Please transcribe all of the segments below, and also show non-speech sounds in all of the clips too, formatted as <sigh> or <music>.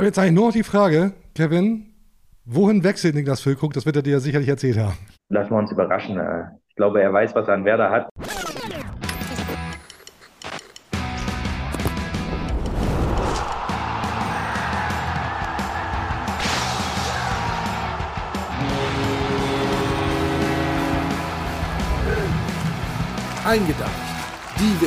Bleibt jetzt eigentlich nur noch die Frage, Kevin, wohin wechselt Niklas Füllkrug? Das wird er dir ja sicherlich erzählt haben. Lassen wir uns überraschen. äh. Ich glaube, er weiß, was er an Werder hat. Eingedeicht.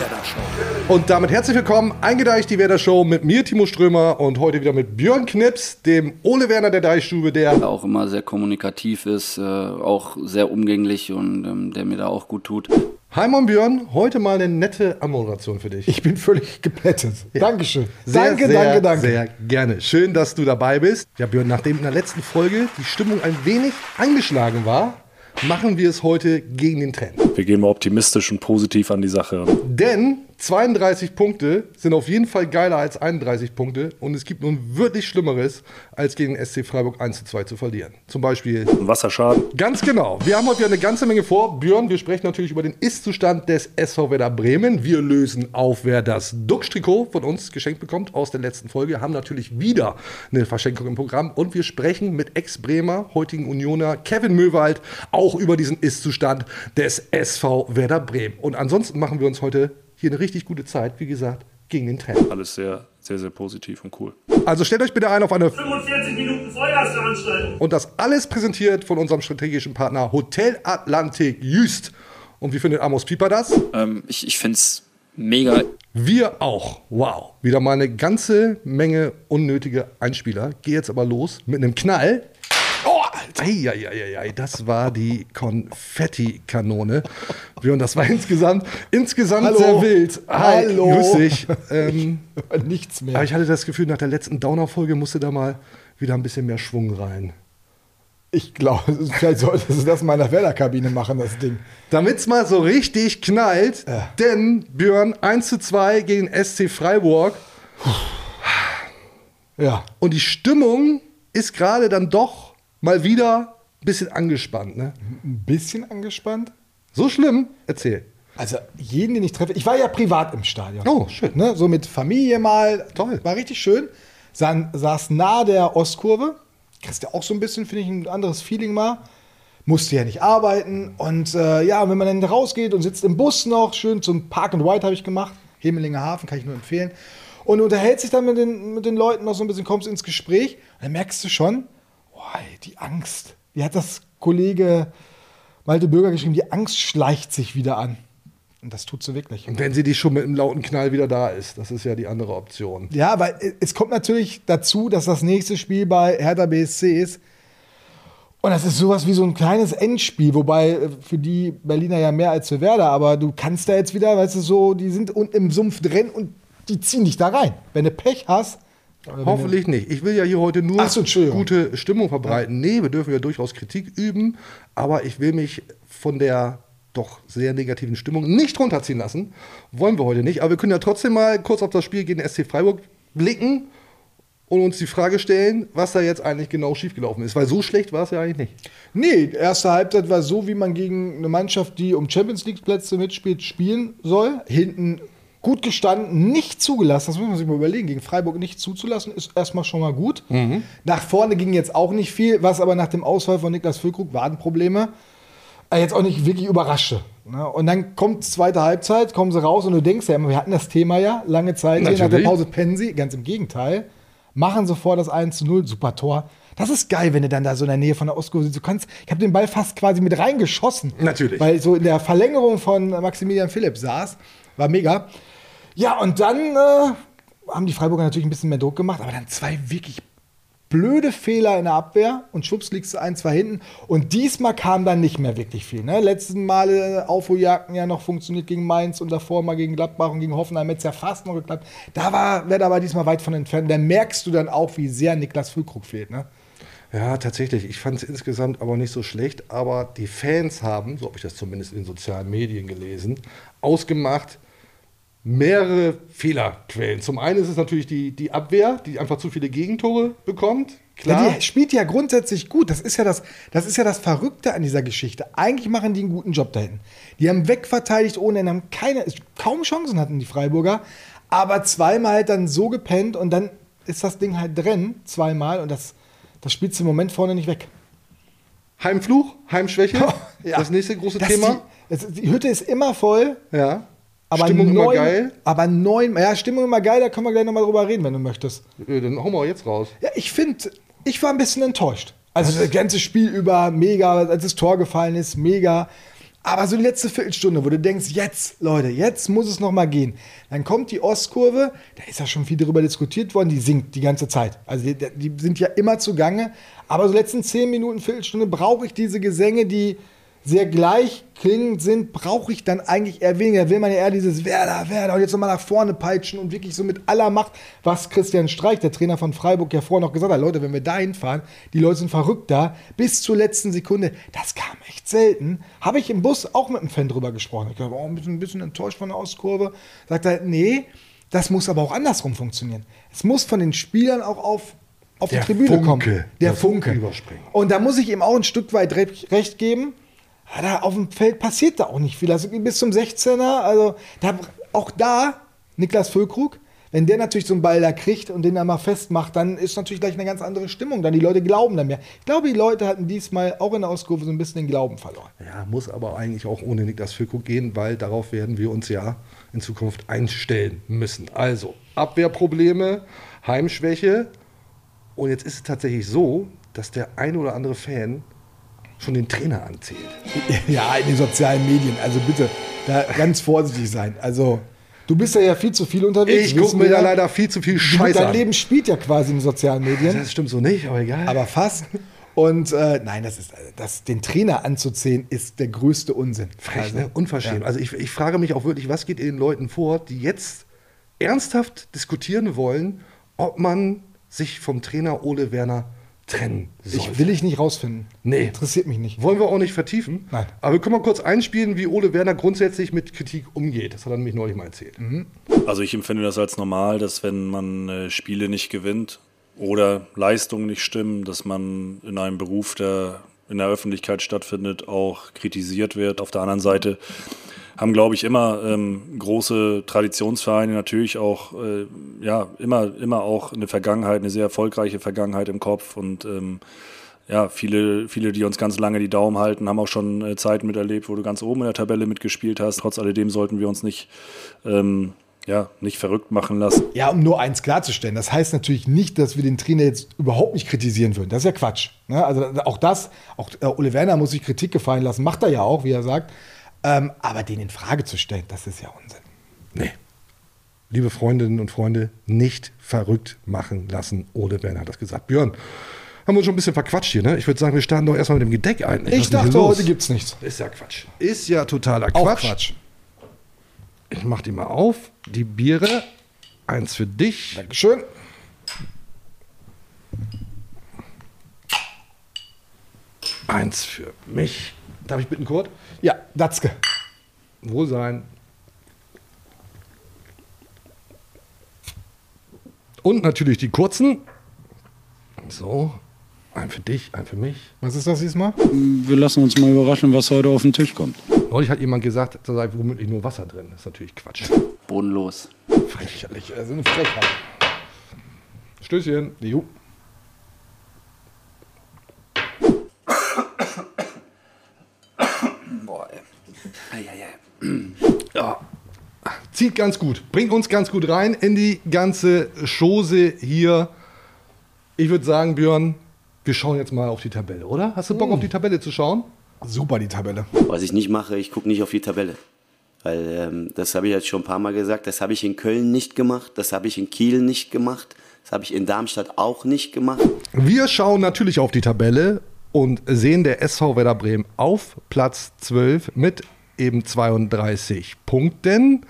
Werder Show. Und damit herzlich willkommen, eingedeicht die Werder Show mit mir, Timo Strömer, und heute wieder mit Björn Knips, dem Ole Werner der Deichstube, der auch immer sehr kommunikativ ist, äh, auch sehr umgänglich und ähm, der mir da auch gut tut. Heimon Björn, heute mal eine nette Anmoderation für dich. Ich bin völlig geplättet. Dankeschön. Sehr, danke, sehr, danke, danke. Sehr gerne. Schön, dass du dabei bist. Ja, Björn, nachdem in der letzten Folge die Stimmung ein wenig angeschlagen war, machen wir es heute gegen den Trend. Wir gehen mal optimistisch und positiv an die Sache. Denn 32 Punkte sind auf jeden Fall geiler als 31 Punkte und es gibt nun wirklich Schlimmeres, als gegen SC Freiburg 1 zu 2 zu verlieren. Zum Beispiel Wasserschaden. Ganz genau. Wir haben heute wieder eine ganze Menge vor. Björn, wir sprechen natürlich über den Ist-Zustand des SV Werder Bremen. Wir lösen auf, wer das Duxch-Trikot von uns geschenkt bekommt aus der letzten Folge. Haben natürlich wieder eine Verschenkung im Programm. Und wir sprechen mit Ex-Bremer, heutigen Unioner Kevin Möwald auch über diesen Ist-Zustand des SV Werder Bremen. Und ansonsten machen wir uns heute hier eine richtig gute Zeit, wie gesagt, gegen den Trend. Alles sehr, sehr, sehr positiv und cool. Also stellt euch bitte ein auf eine 45 Minuten Vollgasveranstaltung. Und das alles präsentiert von unserem strategischen Partner Hotel Atlantik Jüst. Und wie findet Amos Pieper das? Ähm, ich ich finde es mega. Wir auch. Wow. Wieder mal eine ganze Menge unnötige Einspieler. Geh jetzt aber los mit einem Knall. Alter. Eieieiei, das war die Konfetti-Kanone. Und das war insgesamt, insgesamt Hallo. sehr wild. Hi, Hallo. Grüß dich. Ähm, <laughs> Nichts mehr. aber ich hatte das Gefühl, nach der letzten Downer-Folge musste da mal wieder ein bisschen mehr Schwung rein. Ich glaube, <laughs> vielleicht solltest du das mal in der Werder-Kabine machen, das Ding. Damit es mal so richtig knallt, Ja. denn Björn 1 zu 2 gegen SC Freiburg Ja. und die Stimmung ist gerade dann doch mal wieder ein bisschen angespannt. Ne? Ein bisschen angespannt. So schlimm? Erzähl. Also jeden, den ich treffe. Ich war ja privat im Stadion. Oh, schön. Ne? So mit Familie mal. Toll. War richtig schön. Sa saß nah der Ostkurve. Kriegst ja auch so ein bisschen, finde ich, ein anderes Feeling mal. Musste ja nicht arbeiten. Und äh, ja, wenn man dann rausgeht und sitzt im Bus noch, schön zum Park and Ride habe ich gemacht. Hemelinger Hafen, kann ich nur empfehlen. Und unterhält sich dann mit den, mit den Leuten noch so ein bisschen, kommst ins Gespräch. Und dann merkst du schon, ey, die Angst. Wie hat das Kollege Malte Bürger geschrieben? Die Angst schleicht sich wieder an. Und das tut sie wirklich. Und wenn sie die schon mit einem lauten Knall wieder da ist, das ist ja die andere Option. Ja, weil es kommt natürlich dazu, dass das nächste Spiel bei Hertha BSC ist. Und das ist sowas wie so ein kleines Endspiel, wobei äh, für die Berliner ja mehr als für Werder, aber du kannst da jetzt wieder, weißt du, so, die sind unten im Sumpf drin und die ziehen dich da rein. Wenn du Pech hast, oder wenn Hoffentlich nicht. Ich will ja hier heute nur so, gute Stimmung verbreiten. Nee, wir dürfen ja durchaus Kritik üben, aber ich will mich von der doch sehr negativen Stimmung nicht runterziehen lassen. Wollen wir heute nicht. Aber wir können ja trotzdem mal kurz auf das Spiel gegen den SC Freiburg blicken und uns die Frage stellen, was da jetzt eigentlich genau schiefgelaufen ist. Weil so schlecht war es ja eigentlich nicht. Nee, erste Halbzeit war so, wie man gegen eine Mannschaft, die um Champions League Plätze mitspielt, spielen soll. Hinten gut gestanden, nicht zugelassen, das muss man sich mal überlegen, gegen Freiburg nicht zuzulassen, ist erstmal schon mal gut. Nach vorne ging jetzt auch nicht viel, was aber nach dem Ausfall von Niklas Füllkrug Wadenprobleme äh, jetzt auch nicht wirklich überraschte. Ne? Und dann kommt zweite Halbzeit, kommen sie raus und du denkst ja immer, wir hatten das Thema ja lange Zeit, nach der. Pause pennen sie, ganz im Gegenteil, machen sofort das 1 zu 0, super Tor. Das ist geil, wenn du dann da so in der Nähe von der Ostkurve sitzt. Du kannst, ich habe den Ball fast quasi mit reingeschossen. Natürlich. Weil so in der Verlängerung von Maximilian Philipp saß. War mega. Ja, und dann äh, haben die Freiburger natürlich ein bisschen mehr Druck gemacht, aber dann zwei wirklich blöde Fehler in der Abwehr und schwupps liegst du ein, zwei hinten. Und diesmal kam dann nicht mehr wirklich viel. Ne? Letzten Male Aufholjagden ja noch funktioniert gegen Mainz und davor mal gegen Gladbach und gegen Hoffenheim es ja fast noch geklappt. Da war Werder aber diesmal weit von entfernt. Da merkst du dann auch, wie sehr Niklas Füllkrug fehlt. Ne? Ja, tatsächlich. Ich fand es insgesamt aber nicht so schlecht. Aber die Fans haben, so habe ich das zumindest in sozialen Medien gelesen, ausgemacht, mehrere Fehlerquellen. Zum einen ist es natürlich die, die Abwehr, die einfach zu viele Gegentore bekommt. Klar. Ja, die spielt ja grundsätzlich gut. Das ist ja das, das ist ja das Verrückte an dieser Geschichte. Eigentlich machen die einen guten Job da hinten. Die haben wegverteidigt ohne Ende, haben keine, kaum Chancen hatten die Freiburger, aber zweimal halt dann so gepennt und dann ist das Ding halt drin, zweimal, und das, das spielst du im Moment vorne nicht weg. Heimfluch, Heimschwäche, <laughs> Ja. das nächste große Das Thema. Die, die Hütte ist immer voll, ja. Aber Stimmung immer neun, geil. Aber neun, ja, Stimmung immer geil, da können wir gleich nochmal drüber reden, wenn du möchtest. Äh, Dann hauen wir jetzt raus. Ja, ich finde, ich war ein bisschen enttäuscht. Also das ganze Spiel über mega, als das Tor gefallen ist, mega. Aber so die letzte Viertelstunde, wo du denkst, jetzt, Leute, jetzt muss es noch mal gehen. Dann kommt die Ostkurve, da ist ja schon viel darüber diskutiert worden, die sinkt die ganze Zeit. Also die, die sind ja immer zugange. Aber so letzten zehn Minuten, Viertelstunde brauche ich diese Gesänge, die sehr gleich klingend sind, brauche ich dann eigentlich eher weniger. Da will man ja eher dieses Werder, Werder und jetzt nochmal nach vorne peitschen und wirklich so mit aller Macht, was Christian Streich, der Trainer von Freiburg, ja vorher noch gesagt hat, Leute, wenn wir da hinfahren, die Leute sind verrückt da, bis zur letzten Sekunde, das kam echt selten. Habe ich im Bus auch mit einem Fan drüber gesprochen. Ich war auch ein bisschen, ein bisschen enttäuscht von der Auskurve. Sagt er, nee, das muss aber auch andersrum funktionieren. Es muss von den Spielern auch auf, auf Der die Tribüne Funke, kommen. der Der Funke Funke. überspringen. Und da muss ich ihm auch ein Stück weit re recht geben. Da auf dem Feld passiert da auch nicht viel. Also bis zum 16er, also da, auch da, Niklas Füllkrug, wenn der natürlich so einen Ball da kriegt und den dann mal festmacht, dann ist natürlich gleich eine ganz andere Stimmung. Dann die Leute glauben dann mehr. Ich glaube, die Leute hatten diesmal auch in der Auskurve so ein bisschen den Glauben verloren. Ja, muss aber eigentlich auch ohne Niklas Füllkrug gehen, weil darauf werden wir uns ja in Zukunft einstellen müssen. Also, Abwehrprobleme, Heimschwäche. Und jetzt ist es tatsächlich so, dass der ein oder andere Fan schon den Trainer anzählt. <laughs> Ja, in den sozialen Medien. Also bitte, da ganz vorsichtig sein. Also, du bist ja, ja viel zu viel unterwegs. Ich gucke mir da leider viel zu viel Scheiße Dein an. Leben spielt ja quasi in den sozialen Medien. Das stimmt so nicht, aber egal. aber fast. Und äh, nein, das ist, das, den Trainer anzuzählen, ist der größte Unsinn. Frech, Also, ne? Unverschämt. ja. Also ich, ich frage mich auch wirklich, was geht in den Leuten vor, die jetzt ernsthaft diskutieren wollen, ob man sich vom Trainer Ole Werner trennen soll. Ich will ich nicht rausfinden. Nee. Interessiert mich nicht. Wollen wir auch nicht vertiefen. Nein. Aber wir können mal kurz einspielen, wie Ole Werner grundsätzlich mit Kritik umgeht. Das hat er nämlich neulich mal erzählt. Also ich empfinde das als normal, dass wenn man äh, Spiele nicht gewinnt oder Leistungen nicht stimmen, dass man in einem Beruf, der in der Öffentlichkeit stattfindet, auch kritisiert wird. Auf der anderen Seite haben, glaube ich, immer ähm, große Traditionsvereine natürlich auch, äh, ja, immer, immer auch eine Vergangenheit, eine sehr erfolgreiche Vergangenheit im Kopf und ähm, ja, viele, viele, die uns ganz lange die Daumen halten, haben auch schon äh, Zeiten miterlebt, wo du ganz oben in der Tabelle mitgespielt hast. Trotz alledem sollten wir uns nicht, ähm, ja, nicht verrückt machen lassen. Ja, um nur eins klarzustellen, das heißt natürlich nicht, dass wir den Trainer jetzt überhaupt nicht kritisieren würden. Das ist ja Quatsch. Ne? Also auch das, auch äh, Ole Werner muss sich Kritik gefallen lassen, macht er ja auch, wie er sagt. Ähm, aber den in Frage zu stellen, das ist ja Unsinn. Nee. Liebe Freundinnen und Freunde, nicht verrückt machen lassen. Ole Werner hat das gesagt. Björn, haben wir uns schon ein bisschen verquatscht hier, ne? Ich würde sagen, wir starten doch erstmal mit dem Gedeck ein. Ich hier dachte, heute gibt's nichts. Ist ja Quatsch. Ist ja totaler Auch Quatsch. Quatsch. Ich mach die mal auf. Die Biere. Eins für dich. Dankeschön. Eins für mich. Darf ich bitten, Kurt? Ja, Datzke. Wohlsein. Und natürlich die kurzen. So. Ein für dich, ein für mich. Was ist das diesmal? Wir lassen uns mal überraschen, was heute auf den Tisch kommt. Neulich hat jemand gesagt, da sei womöglich nur Wasser drin. Das ist natürlich Quatsch. Bodenlos. Frechlich. Also eine Frechheit. Stößchen. Jo. Ja. Zieht ganz gut. Bringt uns ganz gut rein in die ganze Chose hier. Ich würde sagen, Björn, wir schauen jetzt mal auf die Tabelle, oder? Hast du Bock auf die Tabelle zu schauen? Super, die Tabelle. Was ich nicht mache, ich gucke nicht auf die Tabelle. Weil ähm, das habe ich jetzt schon ein paar Mal gesagt, das habe ich in Köln nicht gemacht, das habe ich in Kiel nicht gemacht, das habe ich in Darmstadt auch nicht gemacht. Wir schauen natürlich auf die Tabelle und sehen der SV Werder Bremen auf Platz 12 mit eben 32 Punkten.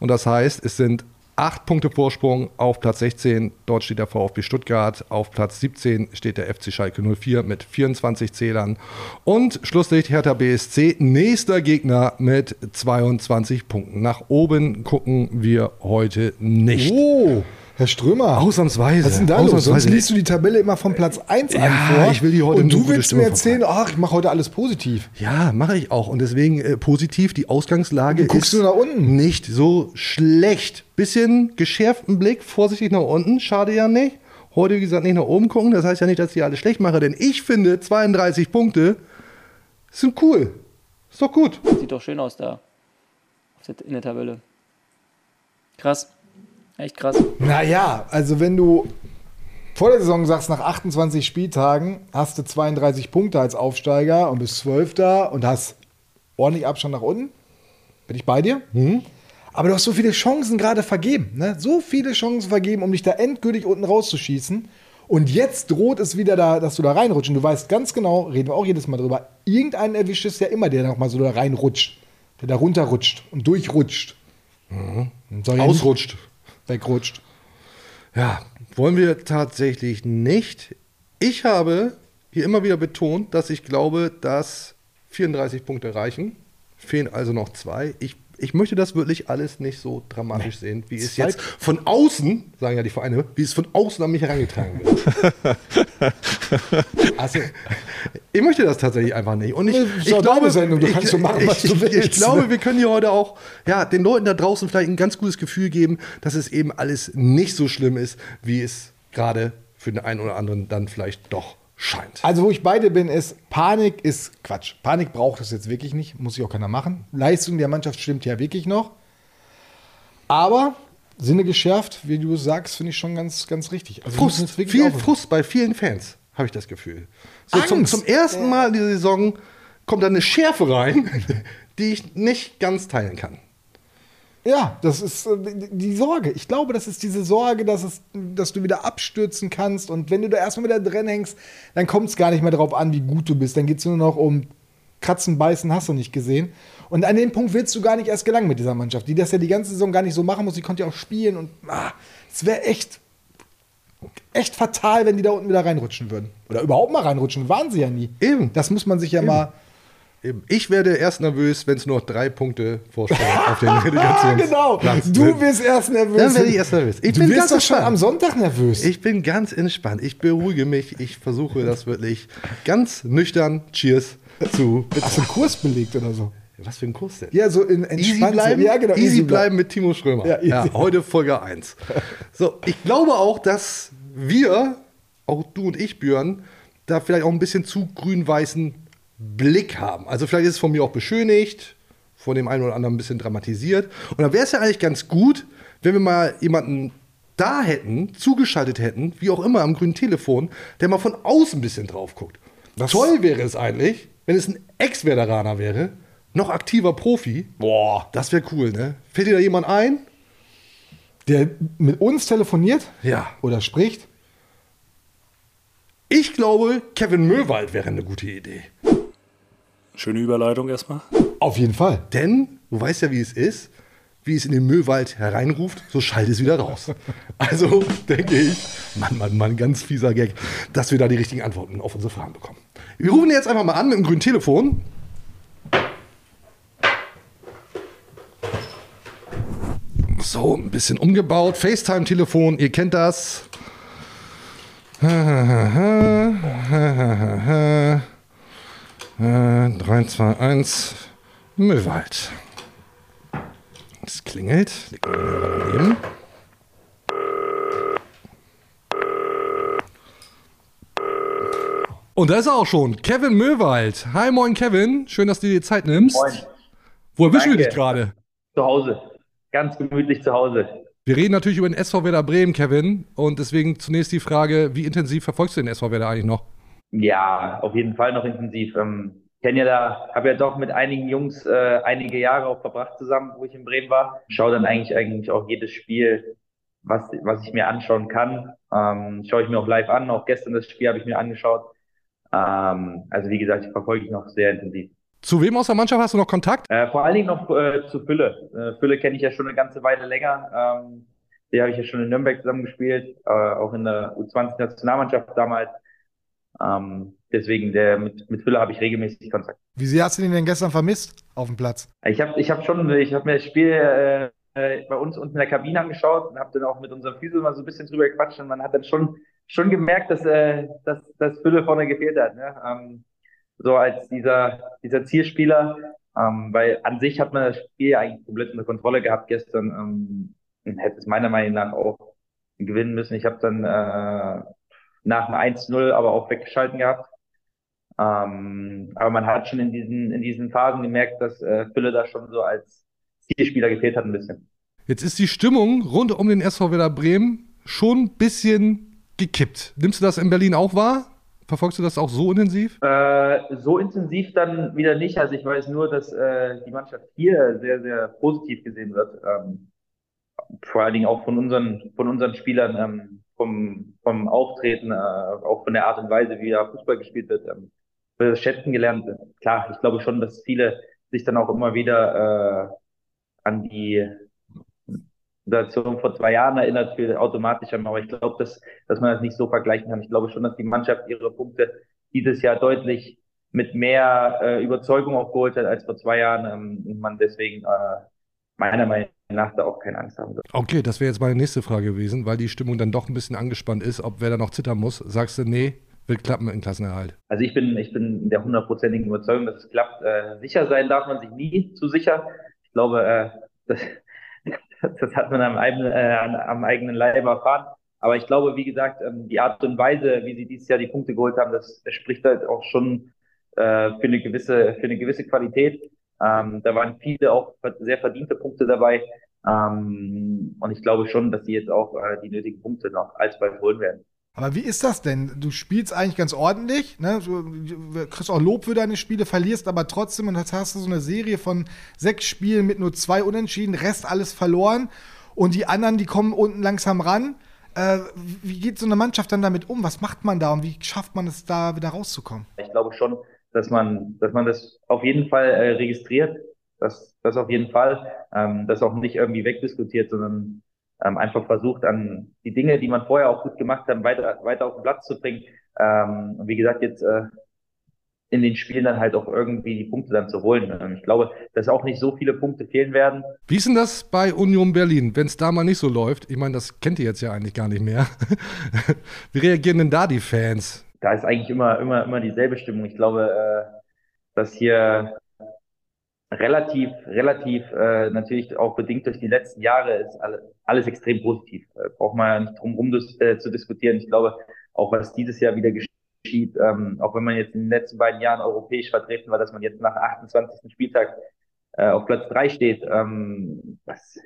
Und das heißt, es sind 8 Punkte Vorsprung auf Platz 16. Dort steht der VfB Stuttgart. Auf Platz 17 steht der FC Schalke 04 mit 24 Zählern. Und Schlusslicht Hertha BSC, nächster Gegner mit 22 Punkten. Nach oben gucken wir heute nicht. Oh, Herr Strömer. Ausnahmsweise. Was ist denn da los? Sonst Ausnahmsweise. liest du die Tabelle immer von Platz 1 an Ja, vor. ich will die heute Und du willst Stimmung mir erzählen, ach, ich mache heute alles positiv. Ja, mache ich auch. Und deswegen äh, positiv, die Ausgangslage Du guckst ist nur nach unten. nicht so schlecht. Bisschen geschärften Blick, vorsichtig nach unten, schade ja nicht. Heute, wie gesagt, nicht nach oben gucken. Das heißt ja nicht, dass ich die alle schlecht mache, denn ich finde 32 Punkte sind cool. Ist doch gut. Sieht doch schön aus da. Auf der- In der Tabelle. Krass. Echt krass. Naja, also wenn du vor der Saison sagst, nach 28 Spieltagen hast du 32 Punkte als Aufsteiger und bist Zwölfter und hast ordentlich Abstand nach unten, bin ich bei dir. Aber du hast so viele Chancen gerade vergeben. Ne? So viele Chancen vergeben, um dich da endgültig unten rauszuschießen. Und jetzt droht es wieder da, dass du da reinrutschst. Und du weißt ganz genau, reden wir auch jedes Mal drüber, irgendeinen erwischt es ja immer, der noch mal so da reinrutscht. Der da runterrutscht und durchrutscht. Nicht Ausrutscht. Wegrutscht. Ja, wollen wir tatsächlich nicht. Ich habe hier immer wieder betont, dass ich glaube, dass 34 Punkte reichen. Fehlen also noch zwei. Ich, ich möchte das wirklich alles nicht so dramatisch sehen, wie es Zwei- jetzt von außen, sagen ja die Vereine, wie es von außen an mich herangetragen wird. <laughs> Also, Ich möchte das tatsächlich einfach nicht. Und ich, ist ich glaube, Sendung, du ich, kannst so machen, was ich, du ich, willst. ich glaube, wir können hier heute auch ja, den Leuten da draußen vielleicht ein ganz gutes Gefühl geben, dass es eben alles nicht so schlimm ist, wie es gerade für den einen oder anderen dann vielleicht doch scheint. also, wo ich beide bin, ist, Panik ist Quatsch. Panik braucht es jetzt wirklich nicht, muss sich auch keiner machen. Leistung der Mannschaft stimmt ja wirklich noch. Aber Sinne geschärft, wie du sagst, finde ich schon ganz, ganz richtig. Also, Frust, viel aufhören. Frust bei vielen Fans, habe ich das Gefühl. So zum, zum ersten Mal in dieser Saison kommt da eine Schärfe rein, <laughs> die ich nicht ganz teilen kann. Ja, das ist äh, die Sorge. Ich glaube, das ist diese Sorge, dass, es, dass du wieder abstürzen kannst. Und wenn du da erstmal wieder drin hängst, dann kommt es gar nicht mehr darauf an, wie gut du bist. Dann geht es nur noch um Kratzen, Beißen, hast du nicht gesehen. Und an den Punkt willst du gar nicht erst gelangen mit dieser Mannschaft, die das ja die ganze Saison gar nicht so machen muss. Die konnte ja auch spielen. Und ah, es wäre echt, echt fatal, wenn die da unten wieder reinrutschen würden. Oder überhaupt mal reinrutschen. Waren sie ja nie. Eben. Das muss man sich ja mal. Eben. Ich werde erst nervös, wenn es nur noch drei Punkte Vorsprung auf den <laughs> Relegationsplatz genau. Du wirst erst nervös. Dann werde ich erst nervös. Ich du bin wirst ganz schon entspannt. am Sonntag nervös. Ich bin ganz entspannt. Ich beruhige mich. Ich versuche das wirklich ganz nüchtern. Cheers zu. Hast du einen Kurs belegt oder so? Was für ein Kurs denn? Ja, so in Easy bleiben, Ja, genau. easy bleiben mit Timo Schrömer. Ja, Ja, easy. heute Folge 1. So, ich glaube auch, dass wir, auch du und ich, Björn, da vielleicht auch ein bisschen zu grün-weißen Blick haben. Also vielleicht ist es von mir auch beschönigt, von dem einen oder anderen ein bisschen dramatisiert. Und dann wäre es ja eigentlich ganz gut, wenn wir mal jemanden da hätten, zugeschaltet hätten, wie auch immer am grünen Telefon, der mal von außen ein bisschen drauf guckt. Toll wäre es eigentlich, wenn es ein Ex-Veteraner wäre, noch aktiver Profi. Boah, das wäre cool, ne? Fällt dir da jemand ein? Der mit uns telefoniert Ja. oder spricht. Ich glaube, Kevin Möwald wäre eine gute Idee. Schöne Überleitung erstmal. Auf jeden Fall. Denn du weißt ja, wie es ist. Wie es in den Müllwald hereinruft, so schallt es wieder raus. <laughs> Also denke ich, Mann, Mann, Mann, ganz fieser Gag, dass wir da die richtigen Antworten auf unsere Fragen bekommen. Wir rufen jetzt einfach mal an mit dem grünen Telefon. So, ein bisschen umgebaut. FaceTime-Telefon, ihr kennt das. <laughs> 3, 2, 1, Müllwald. Es klingelt. Daneben. Und da ist er auch schon. Kevin Möwald. Hi, moin, Kevin. Schön, dass du dir die Zeit nimmst. Moin. Wo erwischen wir dich gerade? Zu Hause. Ganz gemütlich zu Hause. Wir reden natürlich über den SV Werder Bremen, Kevin. Und deswegen zunächst die Frage, wie intensiv verfolgst du den SV Werder eigentlich noch? Ja, auf jeden Fall noch intensiv. Ähm, kenne ja da, habe ja doch mit einigen Jungs äh, einige Jahre auch verbracht zusammen, wo ich in Bremen war. Schaue dann eigentlich eigentlich auch jedes Spiel, was was ich mir anschauen kann. Ähm, schaue ich mir auch live an. Auch gestern das Spiel habe ich mir angeschaut. Ähm, also wie gesagt, ich verfolge ich noch sehr intensiv. Zu wem aus der Mannschaft hast du noch Kontakt? Äh, vor allen Dingen noch äh, zu Fülle. Äh, Fülle kenne ich ja schon eine ganze Weile länger. Ähm, die habe ich ja schon in Nürnberg zusammengespielt, äh, auch in der U20-Nationalmannschaft damals. Ähm, deswegen der mit, mit Fülle habe ich regelmäßig Kontakt. Wie sehr hast du den denn gestern vermisst auf dem Platz? Ich habe ich hab schon, ich habe mir das Spiel äh, bei uns unten in der Kabine angeschaut und habe dann auch mit unserem Physio mal so ein bisschen drüber gequatscht und man hat dann schon, schon gemerkt, dass, äh, dass, dass Fülle vorne gefehlt hat. Ne? Ähm, so als dieser, dieser Zielspieler, ähm, weil an sich hat man das Spiel eigentlich komplett unter Kontrolle gehabt gestern ähm, und hätte es meiner Meinung nach auch gewinnen müssen. Ich habe dann äh, nach dem 1-0 aber auch weggeschalten gehabt. Ähm, aber man hat schon in diesen, in diesen Phasen gemerkt, dass äh, Fülle da schon so als Zielspieler gefehlt hat ein bisschen. Jetzt ist die Stimmung rund um den SV Werder Bremen schon ein bisschen gekippt. Nimmst du das in Berlin auch wahr? Verfolgst du das auch so intensiv? Äh, so intensiv dann wieder nicht. Also ich weiß nur, dass äh, die Mannschaft hier sehr, sehr positiv gesehen wird. Ähm, vor allen Dingen auch von unseren, von unseren Spielern, ähm, vom, vom Auftreten, äh, auch von der Art und Weise, wie da Fußball gespielt wird. Ähm, schätzen gelernt. Klar, ich glaube schon, dass viele sich dann auch immer wieder äh, an die Situation vor zwei Jahren erinnert, für automatisch haben. Aber ich glaube, dass, dass man das nicht so vergleichen kann. Ich glaube schon, dass die Mannschaft ihre Punkte dieses Jahr deutlich mit mehr äh, Überzeugung aufgeholt hat als vor zwei Jahren ähm, und man deswegen äh, meiner Meinung nach da auch keine Angst haben wird. Okay, das wäre jetzt meine nächste Frage gewesen, weil die Stimmung dann doch ein bisschen angespannt ist, ob wer da noch zittern muss. Sagst du, nee, wird klappen mit dem Klassenerhalt? Also ich bin, ich bin der hundertprozentigen Überzeugung, dass es klappt. Äh, sicher sein darf man sich nie zu sicher. Ich glaube, äh, <laughs> das, das hat man am, äh, am eigenen Leib erfahren. Aber ich glaube, wie gesagt, ähm, die Art und Weise, wie sie dieses Jahr die Punkte geholt haben, das, das spricht halt auch schon äh, für eine gewisse, für eine gewisse Qualität. Ähm, da waren viele auch sehr verdiente Punkte dabei. Ähm, und ich glaube schon, dass sie jetzt auch äh, die nötigen Punkte noch alsbald holen werden. Aber wie ist das denn? Du spielst eigentlich ganz ordentlich, ne? du kriegst auch Lob für deine Spiele, verlierst aber trotzdem und jetzt hast du so eine Serie von sechs Spielen mit nur zwei Unentschieden, Rest alles verloren und die anderen, die kommen unten langsam ran. Äh, wie geht so eine Mannschaft dann damit um? Was macht man da und wie schafft man es da wieder rauszukommen? Ich glaube schon, dass man, dass man das auf jeden Fall äh, registriert, das, das auf jeden Fall, ähm, das auch nicht irgendwie wegdiskutiert, sondern ähm, einfach versucht, an die Dinge, die man vorher auch gut gemacht hat, weiter, weiter auf den Platz zu bringen. Ähm, und wie gesagt, jetzt äh, in den Spielen dann halt auch irgendwie die Punkte dann zu holen. Ähm, ich glaube, dass auch nicht so viele Punkte fehlen werden. Wie ist denn das bei Union Berlin, wenn es da mal nicht so läuft? Ich meine, das kennt ihr jetzt ja eigentlich gar nicht mehr. <laughs> wie reagieren denn da die Fans? Da ist eigentlich immer, immer, immer dieselbe Stimmung. Ich glaube, äh, dass hier relativ, relativ äh, natürlich auch bedingt durch die letzten Jahre ist alles, alles extrem positiv. Äh, braucht man ja nicht drum rum äh, zu diskutieren. Ich glaube, auch was dieses Jahr wieder geschieht, ähm, auch wenn man jetzt in den letzten beiden Jahren europäisch vertreten war, dass man jetzt nach 28. Spieltag äh, auf Platz drei steht, ähm, das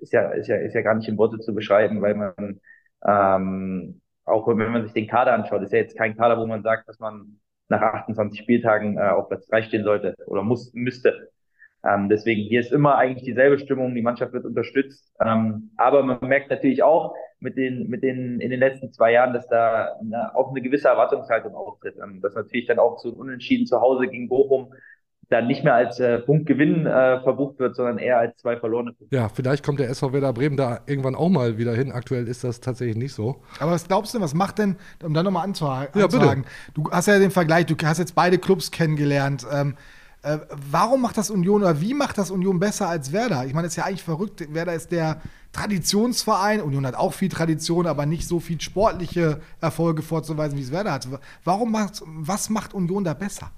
ist ja, ist ja, ist ja gar nicht in Worte zu beschreiben, weil man ähm, auch wenn man sich den Kader anschaut, ist ja jetzt kein Kader, wo man sagt, dass man nach 28 Spieltagen äh, auf Platz drei stehen sollte oder muss, müsste. Ähm, deswegen, hier ist immer eigentlich dieselbe Stimmung, die Mannschaft wird unterstützt. Ähm, aber man merkt natürlich auch mit den, mit den, in den letzten zwei Jahren, dass da eine, auch eine gewisse Erwartungshaltung auftritt. Ähm, dass natürlich dann auch zu Unentschieden zu Hause gegen Bochum dann nicht mehr als äh, Punktgewinn äh, verbucht wird, sondern eher als zwei verlorene Punkte. Ja, vielleicht kommt der SV Werder Bremen da irgendwann auch mal wieder hin. Aktuell ist das tatsächlich nicht so. Aber was glaubst du, was macht denn, um dann nochmal anzuhaken, ja, bitte. du hast ja den Vergleich, du hast jetzt beide Clubs kennengelernt. Ähm, äh, warum macht das Union oder wie macht das Union besser als Werder? Ich meine, das ist ja eigentlich verrückt. Werder ist der Traditionsverein. Union hat auch viel Tradition, aber nicht so viel sportliche Erfolge vorzuweisen, wie es Werder hat. Warum macht, was macht Union da besser?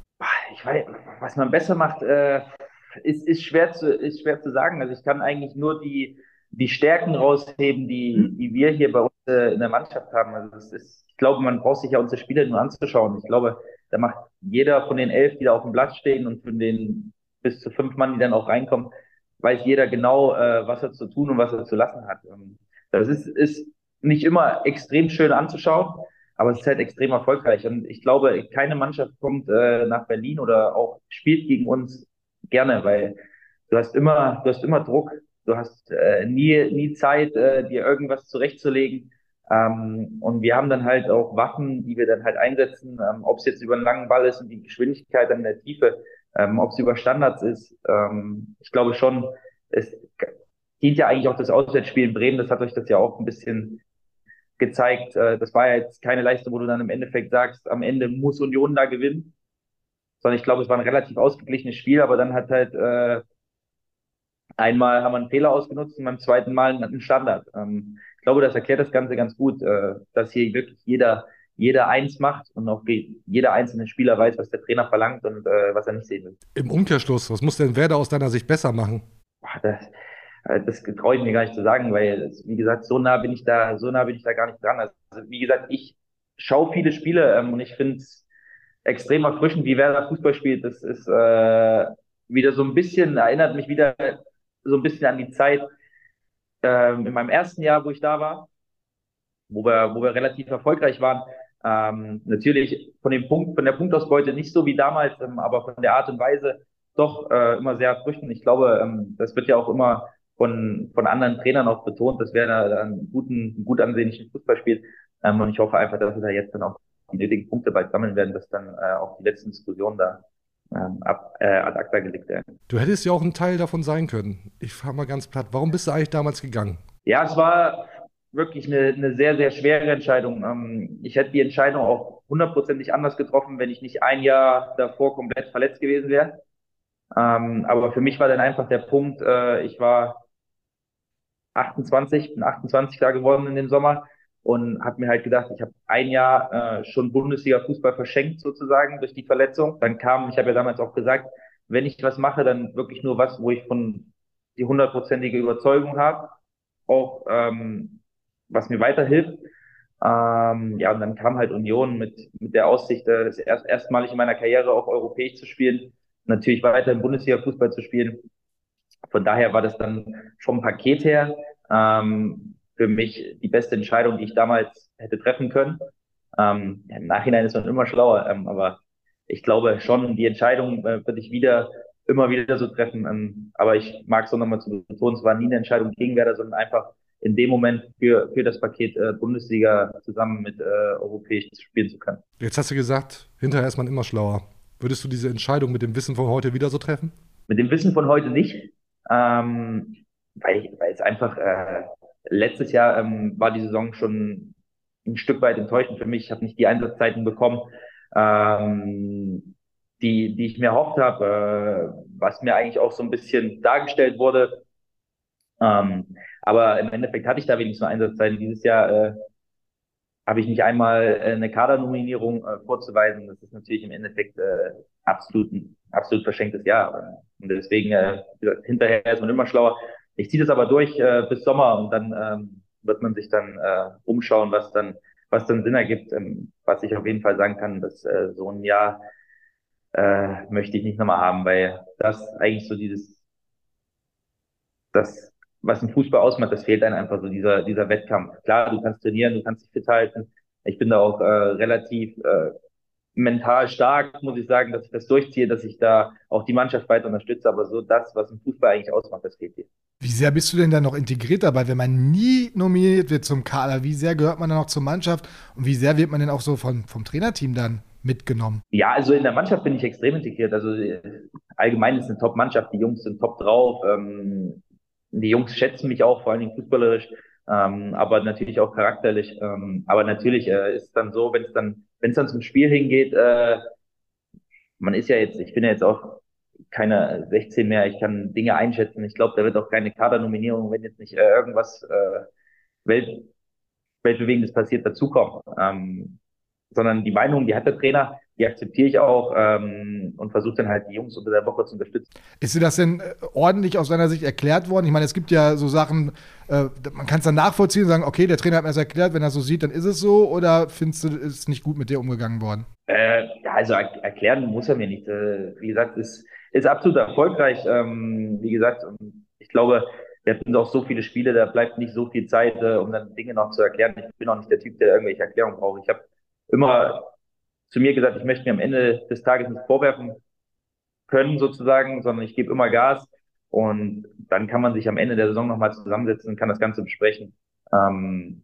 Ich weiß, was man besser macht, äh, ist, ist, schwer zu, ist schwer zu sagen. Also ich kann eigentlich nur die, die Stärken rausheben, die, die wir hier bei uns äh, in der Mannschaft haben. Also das ist, ich glaube, man braucht sich ja unsere Spiele nur anzuschauen. Ich glaube, da macht jeder von den elf, die da auf dem Platz stehen und von den bis zu fünf Mann, die dann auch reinkommen, weiß jeder genau, äh, was er zu tun und was er zu lassen hat. Das ist, ist nicht immer extrem schön anzuschauen, aber es ist halt extrem erfolgreich. Und ich glaube, keine Mannschaft kommt äh, nach Berlin oder auch spielt gegen uns gerne, weil du hast immer, du hast immer Druck, du hast äh, nie, nie Zeit, äh, dir irgendwas zurechtzulegen. Ähm, und wir haben dann halt auch Waffen, die wir dann halt einsetzen, ähm, ob es jetzt über einen langen Ball ist und die Geschwindigkeit an der Tiefe, ähm, ob es über Standards ist. Ähm, ich glaube schon, es dient ja eigentlich auch das Auswärtsspiel in Bremen, das hat euch das ja auch ein bisschen gezeigt. Äh, das war ja jetzt keine Leistung, wo du dann im Endeffekt sagst, am Ende muss Union da gewinnen. Sondern ich glaube, es war ein relativ ausgeglichenes Spiel, aber dann hat halt äh, einmal haben wir einen Fehler ausgenutzt und beim zweiten Mal einen Standard. Ähm, ich glaube, das erklärt das Ganze ganz gut, äh, dass hier wirklich jeder, jeder eins macht und auch jeder einzelne Spieler weiß, was der Trainer verlangt und äh, was er nicht sehen will. Im Umkehrschluss, was muss denn Werder aus deiner Sicht besser machen? Das, äh, das traue ich mir gar nicht zu sagen, weil, wie gesagt, so nah bin ich da, so nah bin ich da gar nicht dran. Also, wie gesagt, ich schaue viele Spiele ähm, und ich finde es extrem erfrischend, wie Werder Fußball spielt. Das ist äh, wieder so ein bisschen, erinnert mich wieder so ein bisschen an die Zeit ähm, in meinem ersten Jahr, wo ich da war, wo wir, wo wir relativ erfolgreich waren. Ähm, natürlich von dem Punkt, von der Punktausbeute nicht so wie damals, ähm, aber von der Art und Weise doch äh, immer sehr erfrischend. Ich glaube, ähm, das wird ja auch immer von, von anderen Trainern auch betont, dass wer da einen guten, einen gut ansehnlichen Fußball spielt. Ähm, und ich hoffe einfach, dass wir da jetzt dann auch die nötigen Punkte bald sammeln werden, dass dann äh, auch die letzten Diskussionen da ähm, ab, äh, ad acta gelegt werden. Du hättest ja auch ein Teil davon sein können. Ich frage mal ganz platt, warum bist du eigentlich damals gegangen? Ja, es war wirklich eine, eine sehr, sehr schwere Entscheidung. Ähm, ich hätte die Entscheidung auch hundertprozentig anders getroffen, wenn ich nicht ein Jahr davor komplett verletzt gewesen wäre. Ähm, aber für mich war dann einfach der Punkt, äh, ich war 28, bin 28 da geworden in dem Sommer und habe mir halt gedacht, ich habe ein Jahr äh, schon Bundesliga-Fußball verschenkt sozusagen durch die Verletzung. Dann kam, ich habe ja damals auch gesagt, wenn ich was mache, dann wirklich nur was, wo ich von die hundertprozentige Überzeugung habe, auch ähm, was mir weiterhilft. Ähm, ja, und dann kam halt Union mit, mit der Aussicht, äh, das erst, erstmalig in meiner Karriere auch europäisch zu spielen, natürlich weiter im Bundesliga-Fußball zu spielen. Von daher war das dann vom Paket her ähm, für mich die beste Entscheidung, die ich damals hätte treffen können. Ähm, ja, Im Nachhinein ist man immer schlauer, ähm, aber ich glaube schon, die Entscheidung äh, würde ich wieder immer wieder so treffen. Ähm, aber ich mag es auch nochmal zu betonen, es war nie eine Entscheidung gegen Werder, sondern einfach in dem Moment für, für das Paket äh, Bundesliga zusammen mit äh, europäisch spielen zu können. Jetzt hast du gesagt, hinterher ist man immer schlauer. Würdest du diese Entscheidung mit dem Wissen von heute wieder so treffen? Mit dem Wissen von heute nicht, ähm, weil, weil es einfach äh, letztes Jahr ähm, war die Saison schon ein Stück weit enttäuschend für mich. Ich habe nicht die Einsatzzeiten bekommen, ähm, die, die ich mir erhofft habe, äh, was mir eigentlich auch so ein bisschen dargestellt wurde. Ähm, aber im Endeffekt hatte ich da wenigstens Einsatzzeiten. Dieses Jahr äh, habe ich nicht einmal eine Kadernominierung äh, vorzuweisen. Das ist natürlich im Endeffekt äh, absolut absolut verschenktes Jahr. Und deswegen, äh, hinterher ist man immer schlauer. Ich ziehe das aber durch äh, bis Sommer und dann ähm, wird man sich dann äh, umschauen, was dann, was dann Sinn ergibt. Ähm, was ich auf jeden Fall sagen kann, dass äh, so ein Jahr äh, möchte ich nicht nochmal haben, weil das eigentlich so dieses, das, was ein Fußball ausmacht, das fehlt einem einfach so dieser, dieser Wettkampf. Klar, du kannst trainieren, du kannst dich fit halten. Ich bin da auch äh, relativ äh, mental stark, muss ich sagen, dass ich das durchziehe, dass ich da auch die Mannschaft weiter unterstütze. Aber so das, was ein Fußball eigentlich ausmacht, das fehlt hier. Wie sehr bist du denn da noch integriert dabei, wenn man nie nominiert wird zum Kader? Wie sehr gehört man dann noch zur Mannschaft und wie sehr wird man denn auch so von, vom Trainerteam dann mitgenommen? Ja, also in der Mannschaft bin ich extrem integriert. Also äh, allgemein ist eine Top-Mannschaft, die Jungs sind top drauf. Ähm, die Jungs schätzen mich auch, vor allen Dingen fußballerisch, ähm, aber natürlich auch charakterlich. Ähm, aber natürlich äh, ist es dann so, wenn es dann, wenn es dann zum Spiel hingeht, äh, man ist ja jetzt, ich bin ja jetzt auch keine 16 mehr, ich kann Dinge einschätzen. Ich glaube, da wird auch keine Kadernominierung, wenn jetzt nicht äh, irgendwas äh, Welt, Weltbewegendes passiert, dazukommen. Ähm, sondern die Meinung, die hat der Trainer, die akzeptiere ich auch ähm, und versuche dann halt die Jungs unter der Woche zu unterstützen. Ist dir das denn äh, ordentlich aus deiner Sicht erklärt worden? Ich meine, es gibt ja so Sachen, äh, man kann es dann nachvollziehen und sagen, okay, der Trainer hat mir das erklärt, wenn er so sieht, dann ist es so, oder findest du, ist nicht gut mit dir umgegangen worden? Äh, ja, also er erklären muss er mir nicht. Äh, wie gesagt, es ist absolut erfolgreich. Ähm, wie gesagt, ich glaube, wir hatten auch so viele Spiele, da bleibt nicht so viel Zeit, äh, um dann Dinge noch zu erklären. Ich bin auch nicht der Typ, der irgendwelche Erklärungen braucht. Ich habe immer zu mir gesagt, ich möchte mir am Ende des Tages nicht vorwerfen können sozusagen, sondern ich gebe immer Gas und dann kann man sich am Ende der Saison nochmal zusammensetzen und kann das Ganze besprechen. Ähm,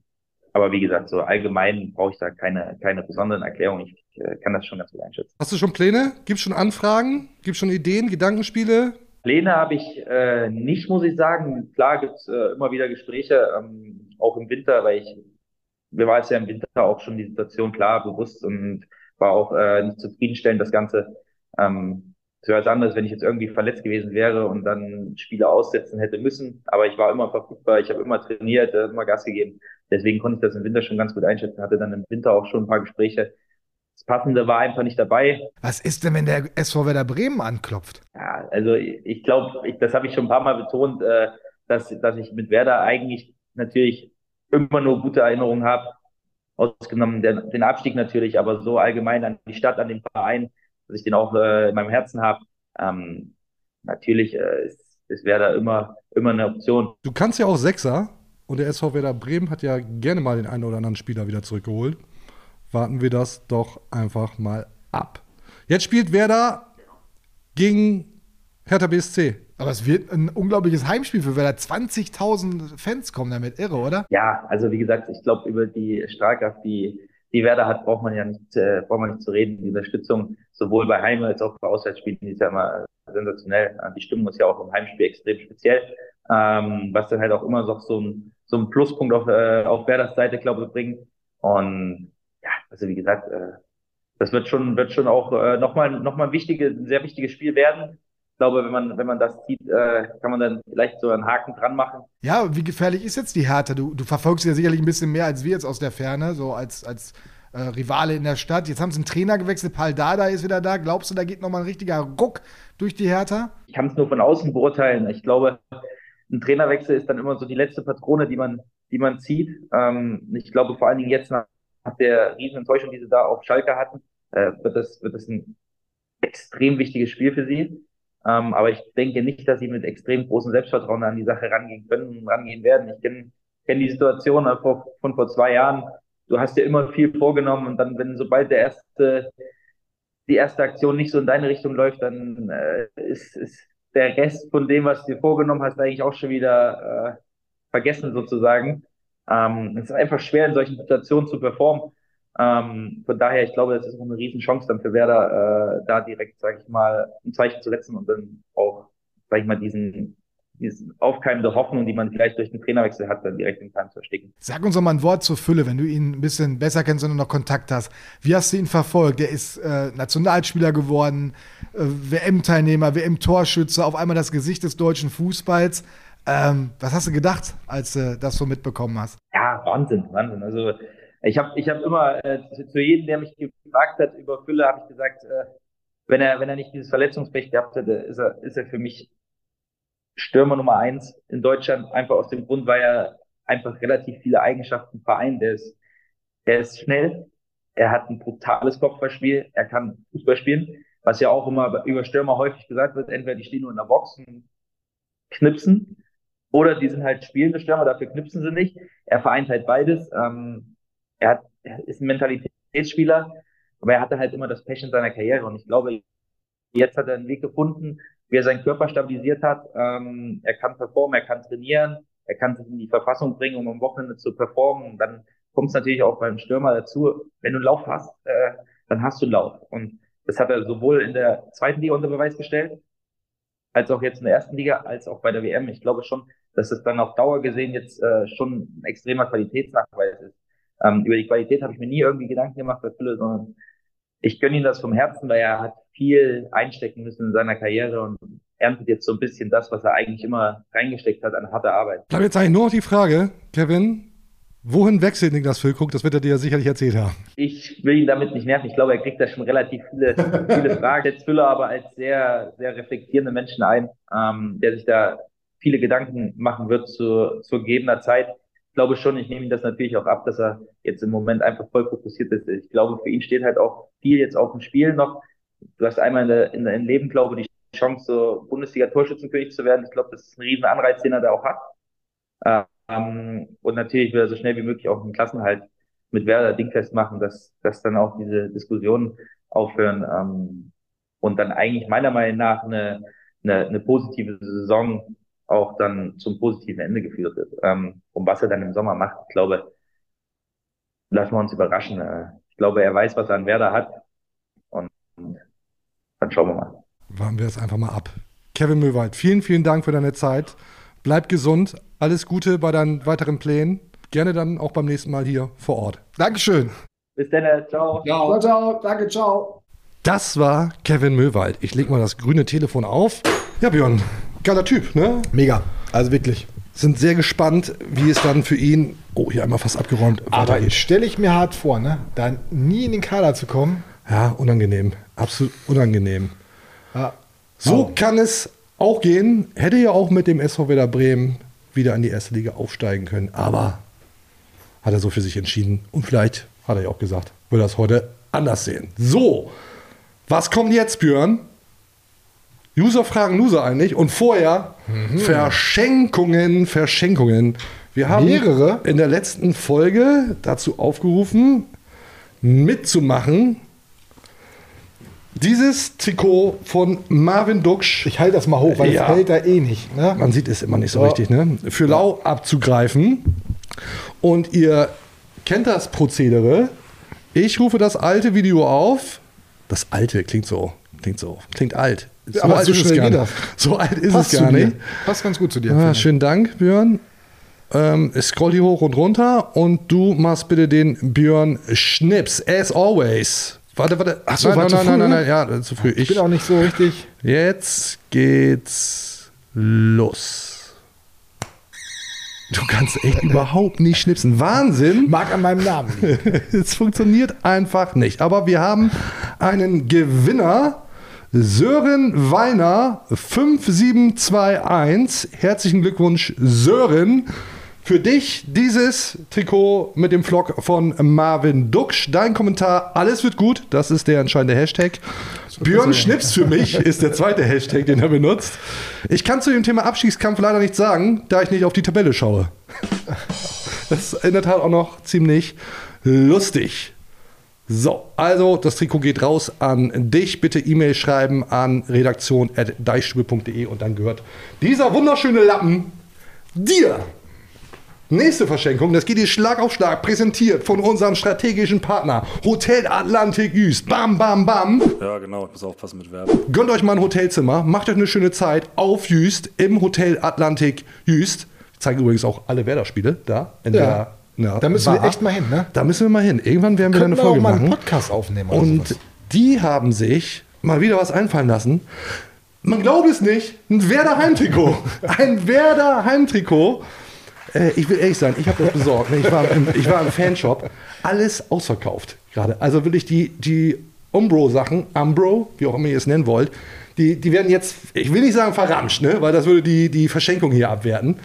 aber wie gesagt, so allgemein brauche ich da keine, keine besonderen Erklärungen. Ich äh, kann das schon ganz gut einschätzen. Hast du schon Pläne? Gibt es schon Anfragen? Gibt es schon Ideen, Gedankenspiele? Pläne habe ich äh, nicht, muss ich sagen. Klar gibt es äh, immer wieder Gespräche, ähm, auch im Winter, weil ich, mir war es ja im Winter auch schon die Situation klar bewusst und war auch äh, nicht zufriedenstellend, das Ganze. Ähm, es wäre was anderes, wenn ich jetzt irgendwie verletzt gewesen wäre und dann Spiele aussetzen hätte müssen. Aber ich war immer verfügbar, ich habe immer trainiert, äh, immer Gas gegeben. Deswegen konnte ich das im Winter schon ganz gut einschätzen. Hatte dann im Winter auch schon ein paar Gespräche. Das Passende war einfach nicht dabei. Was ist denn, wenn der SV Werder Bremen anklopft? Ja, also ich glaube, das habe ich schon ein paar Mal betont, äh, dass, dass ich mit Werder eigentlich natürlich immer nur gute Erinnerungen habe. Ausgenommen den, den Abstieg natürlich, aber so allgemein an die Stadt, an den Verein, dass ich den auch äh, in meinem Herzen habe. Ähm, natürlich äh, ist, ist Werder immer, immer eine Option. Du kannst ja auch Sechser und der SV Werder Bremen hat ja gerne mal den einen oder anderen Spieler wieder zurückgeholt. Warten wir das doch einfach mal ab. Jetzt spielt Werder gegen Hertha BSC. Aber es wird ein unglaubliches Heimspiel für Werder. 20.000 Fans kommen damit, irre, oder? Ja, also wie gesagt, ich glaube, über die Strahlkraft, die, die Werder hat, braucht man ja nicht, äh, braucht man nicht zu reden. Die Unterstützung sowohl bei Heim- als auch bei Auswärtsspielen ist ja immer sensationell. Die Stimmung ist ja auch im Heimspiel extrem speziell, ähm, was dann halt auch immer so, so ein, so ein Pluspunkt auf, äh, auf Werders Seite, glaube ich, bringt. Und ja, also wie gesagt, äh, das wird schon, wird schon auch äh, nochmal noch mal ein, wichtige, ein sehr wichtiges Spiel werden. Ich glaube, wenn man, wenn man das sieht, äh, kann man dann vielleicht so einen Haken dran machen. Ja, wie gefährlich ist jetzt die Hertha? Du, du verfolgst sie ja sicherlich ein bisschen mehr als wir jetzt aus der Ferne, so als, als äh, Rivale in der Stadt. Jetzt haben sie einen Trainer gewechselt, Paul Dada ist wieder da. Glaubst du, da geht nochmal ein richtiger Ruck durch die Hertha? Ich kann es nur von außen beurteilen. Ich glaube, ein Trainerwechsel ist dann immer so die letzte Patrone, die man, die man zieht. Ähm, ich glaube, vor allen Dingen jetzt nach der riesen Enttäuschung, die sie da auf Schalke hatten, äh, wird das, wird das ein extrem wichtiges Spiel für sie. Ähm, aber ich denke nicht, dass sie mit extrem großem Selbstvertrauen an die Sache rangehen können und rangehen werden. Ich kenne kenn die Situation von, von vor zwei Jahren. Du hast dir immer viel vorgenommen und dann, wenn sobald der erste, die erste Aktion nicht so in deine Richtung läuft, dann äh, ist, ist der Rest von dem, was du dir vorgenommen hast, eigentlich auch schon wieder äh, vergessen sozusagen. Ähm, es ist einfach schwer, in solchen Situationen zu performen. Ähm, von daher, ich glaube, das ist auch eine Riesenchance dann für Werder, äh, da direkt, sage ich mal, ein Zeichen zu setzen und dann auch, sage ich mal, diesen, diesen aufkeimende Hoffnung, die man vielleicht durch den Trainerwechsel hat, dann direkt im Keim zu ersticken. Sag uns doch mal ein Wort zur Fülle, wenn du ihn ein bisschen besser kennst und noch Kontakt hast. Wie hast du ihn verfolgt? Der ist äh, Nationalspieler geworden, äh, WM-Teilnehmer, WM-Torschütze, auf einmal das Gesicht des deutschen Fußballs. Ähm, was hast du gedacht, als du das so mitbekommen hast? Ja, Wahnsinn, Wahnsinn. Also ich habe ich hab immer äh, zu, zu jedem, der mich gefragt hat über Fülle, habe ich gesagt, äh, wenn er wenn er nicht dieses Verletzungspech gehabt hätte, ist er ist er für mich Stürmer Nummer eins in Deutschland. Einfach aus dem Grund, weil er einfach relativ viele Eigenschaften vereint. Der ist der ist schnell, er hat ein brutales Kopfballspiel, er kann Fußball spielen, was ja auch immer über Stürmer häufig gesagt wird. Entweder die stehen nur in der Box und knipsen oder die sind halt spielende Stürmer, dafür knipsen sie nicht. Er vereint halt beides. Ähm, er, hat, er ist ein Mentalitätsspieler, aber er hatte halt immer das Pech in seiner Karriere. Und ich glaube, jetzt hat er einen Weg gefunden, wie er seinen Körper stabilisiert hat. Ähm, er kann performen, er kann trainieren, er kann sich in die Verfassung bringen, um am Wochenende zu performen. Und dann kommt es natürlich auch beim Stürmer dazu, wenn du einen Lauf hast, äh, dann hast du einen Lauf. Und das hat er sowohl in der zweiten Liga unter Beweis gestellt, als auch jetzt in der ersten Liga, als auch bei der WM. Ich glaube schon, dass es dann auf Dauer gesehen jetzt äh, schon ein extremer Qualitätsnachweis ist. Ähm, über die Qualität habe ich mir nie irgendwie Gedanken gemacht bei Fülle, sondern ich gönne ihm das vom Herzen, weil er hat viel einstecken müssen in seiner Karriere und erntet jetzt so ein bisschen das, was er eigentlich immer reingesteckt hat an harter Arbeit. Bleibt jetzt eigentlich nur noch die Frage, Kevin, wohin wechselt Niklas Füllkrug? Das wird er dir ja sicherlich erzählt haben. Ich will ihn damit nicht nerven. Ich glaube, er kriegt da schon relativ viele, viele Fragen. Jetzt Füller aber als sehr, sehr reflektierende Menschen ein, ähm, der sich da viele Gedanken machen wird zu, zu gegebener Zeit glaube schon, ich nehme ihm das natürlich auch ab, dass er jetzt im Moment einfach voll fokussiert ist. Ich glaube, für ihn steht halt auch viel jetzt auf dem Spiel noch. Du hast einmal in, der, in deinem Leben, glaube ich, die Chance, so Bundesliga-Torschützenkönig zu werden. Ich glaube, das ist ein riesen Anreiz, den er da auch hat. Ähm, und natürlich will er so schnell wie möglich auch einen Klassenhalt mit Werder dingfest machen, dass, dass dann auch diese Diskussionen aufhören ähm, und dann eigentlich meiner Meinung nach eine, eine, eine positive Saison auch dann zum positiven Ende geführt wird. Ähm, und was er dann im Sommer macht, ich glaube, lassen wir uns überraschen. Äh, ich glaube, er weiß, was er an Werder hat. Und, dann schauen wir mal. Warten wir es einfach mal ab. Kevin Möwald, vielen, vielen Dank für deine Zeit. Bleib gesund. Alles Gute bei deinen weiteren Plänen. Gerne dann auch beim nächsten Mal hier vor Ort. Dankeschön. Bis dann. Ciao. Ciao, ciao. Danke, ciao. Das war Kevin Möwald. Ich leg mal das grüne Telefon auf. Ja, Björn, geiler Typ, ne? Mega. Also wirklich. Sind sehr gespannt, wie es dann für ihn, oh, hier einmal fast abgeräumt, Aber stelle ich mir hart vor, ne? Da nie in den Kader zu kommen. Ja, unangenehm. Absolut unangenehm. Ja. So kann es auch gehen. Hätte ja auch mit dem SV Werder Bremen wieder in die erste Liga aufsteigen können. Aber hat er so für sich entschieden. Und vielleicht hat er ja auch gesagt, will das heute anders sehen. So, was kommt jetzt, Björn? User fragen Loser eigentlich. Und vorher Verschenkungen, Verschenkungen. Wir haben Mehrere? in der letzten Folge dazu aufgerufen, mitzumachen. Dieses Trikot von Marvin Duksch Ich halte das mal hoch, weil Ja. es hält da eh nicht. Ne? man sieht es immer nicht so Ja. richtig, ne? Für lau abzugreifen. Und ihr kennt das Prozedere. Ich rufe das alte Video auf. Das alte klingt so, klingt so, klingt alt. So aber alt so ist es gar nicht. So alt ist Passt es gar nicht. Passt ganz gut zu dir. Ah, ich. schönen Dank, Björn. Ähm, ich scroll hier hoch und runter und du machst bitte den Björn Schnips, as always. Warte, warte. Ach so, nein, war nein, nein, früh, nein, ne? nein, ja, zu früh. Ich bin auch nicht so richtig. Jetzt geht's los. Du kannst echt <laughs> überhaupt nicht schnipsen. Wahnsinn. Mag an meinem Namen. <laughs> Es funktioniert einfach nicht. Aber wir haben einen Gewinner. Sören Weiner 5721. Herzlichen Glückwunsch, Sören. Für dich dieses Trikot mit dem Vlog von Marvin Duksch. Dein Kommentar, alles wird gut. Das ist der entscheidende Hashtag. Björn Schnips für mich <laughs> ist der zweite Hashtag, den er benutzt. Ich kann zu dem Thema Abstiegskampf leider nichts sagen, da ich nicht auf die Tabelle schaue. Das ist in der Tat auch noch ziemlich lustig. So, also das Trikot geht raus an dich. Bitte E-Mail schreiben an redaktion.deichstube.de und dann gehört dieser wunderschöne Lappen dir. Nächste Verschenkung, das geht hier Schlag auf Schlag, präsentiert von unserem strategischen Partner Hotel Atlantik Jüst. Bam, bam, bam. Ja, genau, ich muss aufpassen mit Werbung. Gönnt euch mal ein Hotelzimmer, macht euch eine schöne Zeit auf Jüst im Hotel Atlantik Jüst. Ich zeige übrigens auch alle Werder-Spiele da. In Ja. der, ja, Da müssen wir Bar. echt mal hin, ne? Da müssen wir mal hin. Irgendwann werden wir da Könnten eine wir auch Folge mal einen machen. Podcast aufnehmen oder Und sowas. die haben sich mal wieder was einfallen lassen. Man glaubt es nicht, ein Werder Heimtrikot. <laughs> Ein Werder Heimtrikot. Äh, ich will ehrlich sein, ich habe das besorgt. ne? Ich war, im, ich war im Fanshop. Alles ausverkauft gerade. Also will ich die, die Umbro-Sachen, Umbro, wie auch immer ihr es nennen wollt, die, die werden jetzt, ich will nicht sagen verramscht, ne? weil das würde die, die Verschenkung hier abwerten.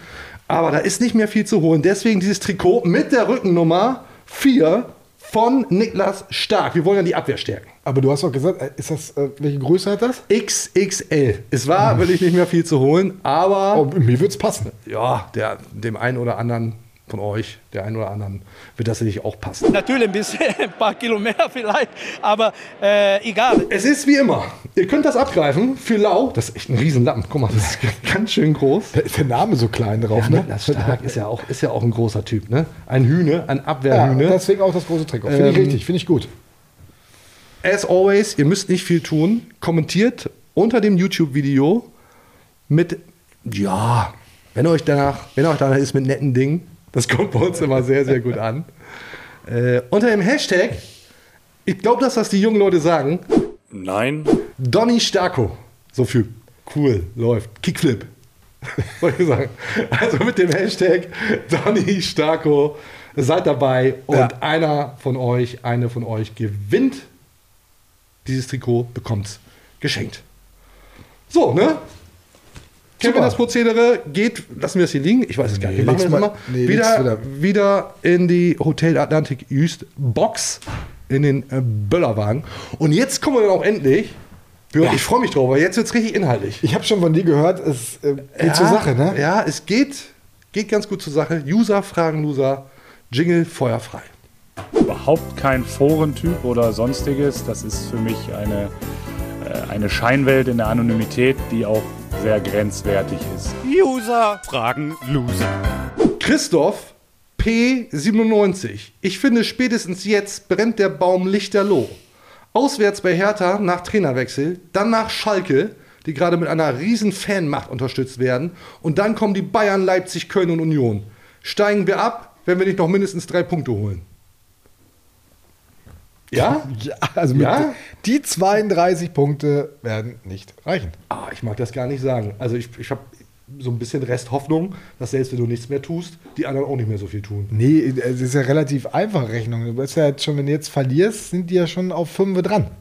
Aber da ist nicht mehr viel zu holen. Deswegen dieses Trikot mit der Rückennummer 4 von Niklas Stark. Wir wollen ja die Abwehr stärken. Aber du hast auch gesagt, äh, ist das, äh, welche Größe hat das? XXL. Es war wirklich nicht mehr viel zu holen, aber Oh, mir wird's passen. ja, der, dem einen oder anderen von euch, der einen oder anderen, wird das sicherlich auch passen. Natürlich ein bisschen, <laughs> ein paar Kilo mehr vielleicht, aber äh, egal. Es ist wie immer. Ihr könnt das abgreifen für Lau. Das ist echt ein Riesenlappen. Guck mal, das ist ganz schön groß. Da ist der Name so klein drauf, Ja, ne? Niklas Stark ist ja, auch, ist ja auch ein großer Typ. Ne? Ein Hühne, ein Ja, Abwehrhühne. deswegen auch das große Trikot. Finde ich Ähm, richtig, finde ich gut. As always, ihr müsst nicht viel tun. Kommentiert unter dem YouTube-Video mit, ja, wenn euch danach, wenn euch danach ist mit netten Dingen, das kommt bei uns immer sehr, sehr gut an. Äh, unter dem Hashtag, ich glaube, dass das die jungen Leute sagen, Nein, Donny Starko. So viel cool läuft. Kickflip. <laughs> Wollte ich sagen. Also mit dem Hashtag Donny Starko seid dabei und Ja. einer von euch, eine von euch gewinnt dieses Trikot, bekommt geschenkt. So, ne? Kennen wir das Prozedere? Geht, lassen wir es hier liegen? Ich weiß es gar nicht. Wie machen wir mal- nee, wieder, wieder. wieder in die Hotel Atlantic Jüst Box in den äh, Böllerwagen. Und jetzt kommen wir dann auch endlich. Ja. Ich freue mich drauf, weil jetzt wird es richtig inhaltlich. Ich habe schon von dir gehört, es äh, geht ja, zur Sache, ne? Ja, es geht, geht ganz gut zur Sache. User fragen Loser. Jingle feuerfrei. Überhaupt kein Forentyp oder sonstiges. Das ist für mich eine, äh, eine Scheinwelt in der Anonymität, die auch sehr grenzwertig ist. User fragen Loser. Christoph P97. Ich finde, spätestens jetzt brennt der Baum lichterloh. Auswärts bei Hertha nach Trainerwechsel, dann nach Schalke, die gerade mit einer riesen Fanmacht unterstützt werden. Und dann kommen die Bayern, Leipzig, Köln und Union. Steigen wir ab, wenn wir nicht noch mindestens drei Punkte holen. Ja? Ja, <laughs> also Ja? Die 32 Punkte werden nicht reichen. Ah, ich mag das gar nicht sagen. Also ich, ich habe so ein bisschen Resthoffnung, dass selbst wenn du nichts mehr tust, die anderen auch nicht mehr so viel tun. Nee, es ist ja relativ einfache Rechnung. Du weißt ja jetzt schon, wenn du jetzt verlierst, sind die ja schon auf 5 dran.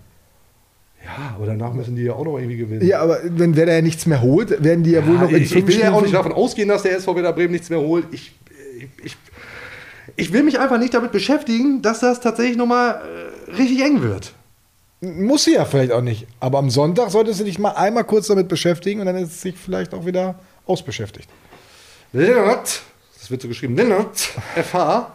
Ja, aber danach müssen die ja auch noch irgendwie gewinnen. Ja, aber wenn wer da ja nichts mehr holt, werden die ja, wohl noch in ich, ich will ja auch nicht davon ausgehen, dass der SV Werder Bremen nichts mehr holt. Ich, ich, ich, ich will mich einfach nicht damit beschäftigen, dass das tatsächlich nochmal äh, richtig eng wird. Muss sie ja vielleicht auch nicht. Aber am Sonntag solltest du dich mal einmal kurz damit beschäftigen und dann ist es sich vielleicht auch wieder ausbeschäftigt. Lennart, das wird so geschrieben, Lennart, FH,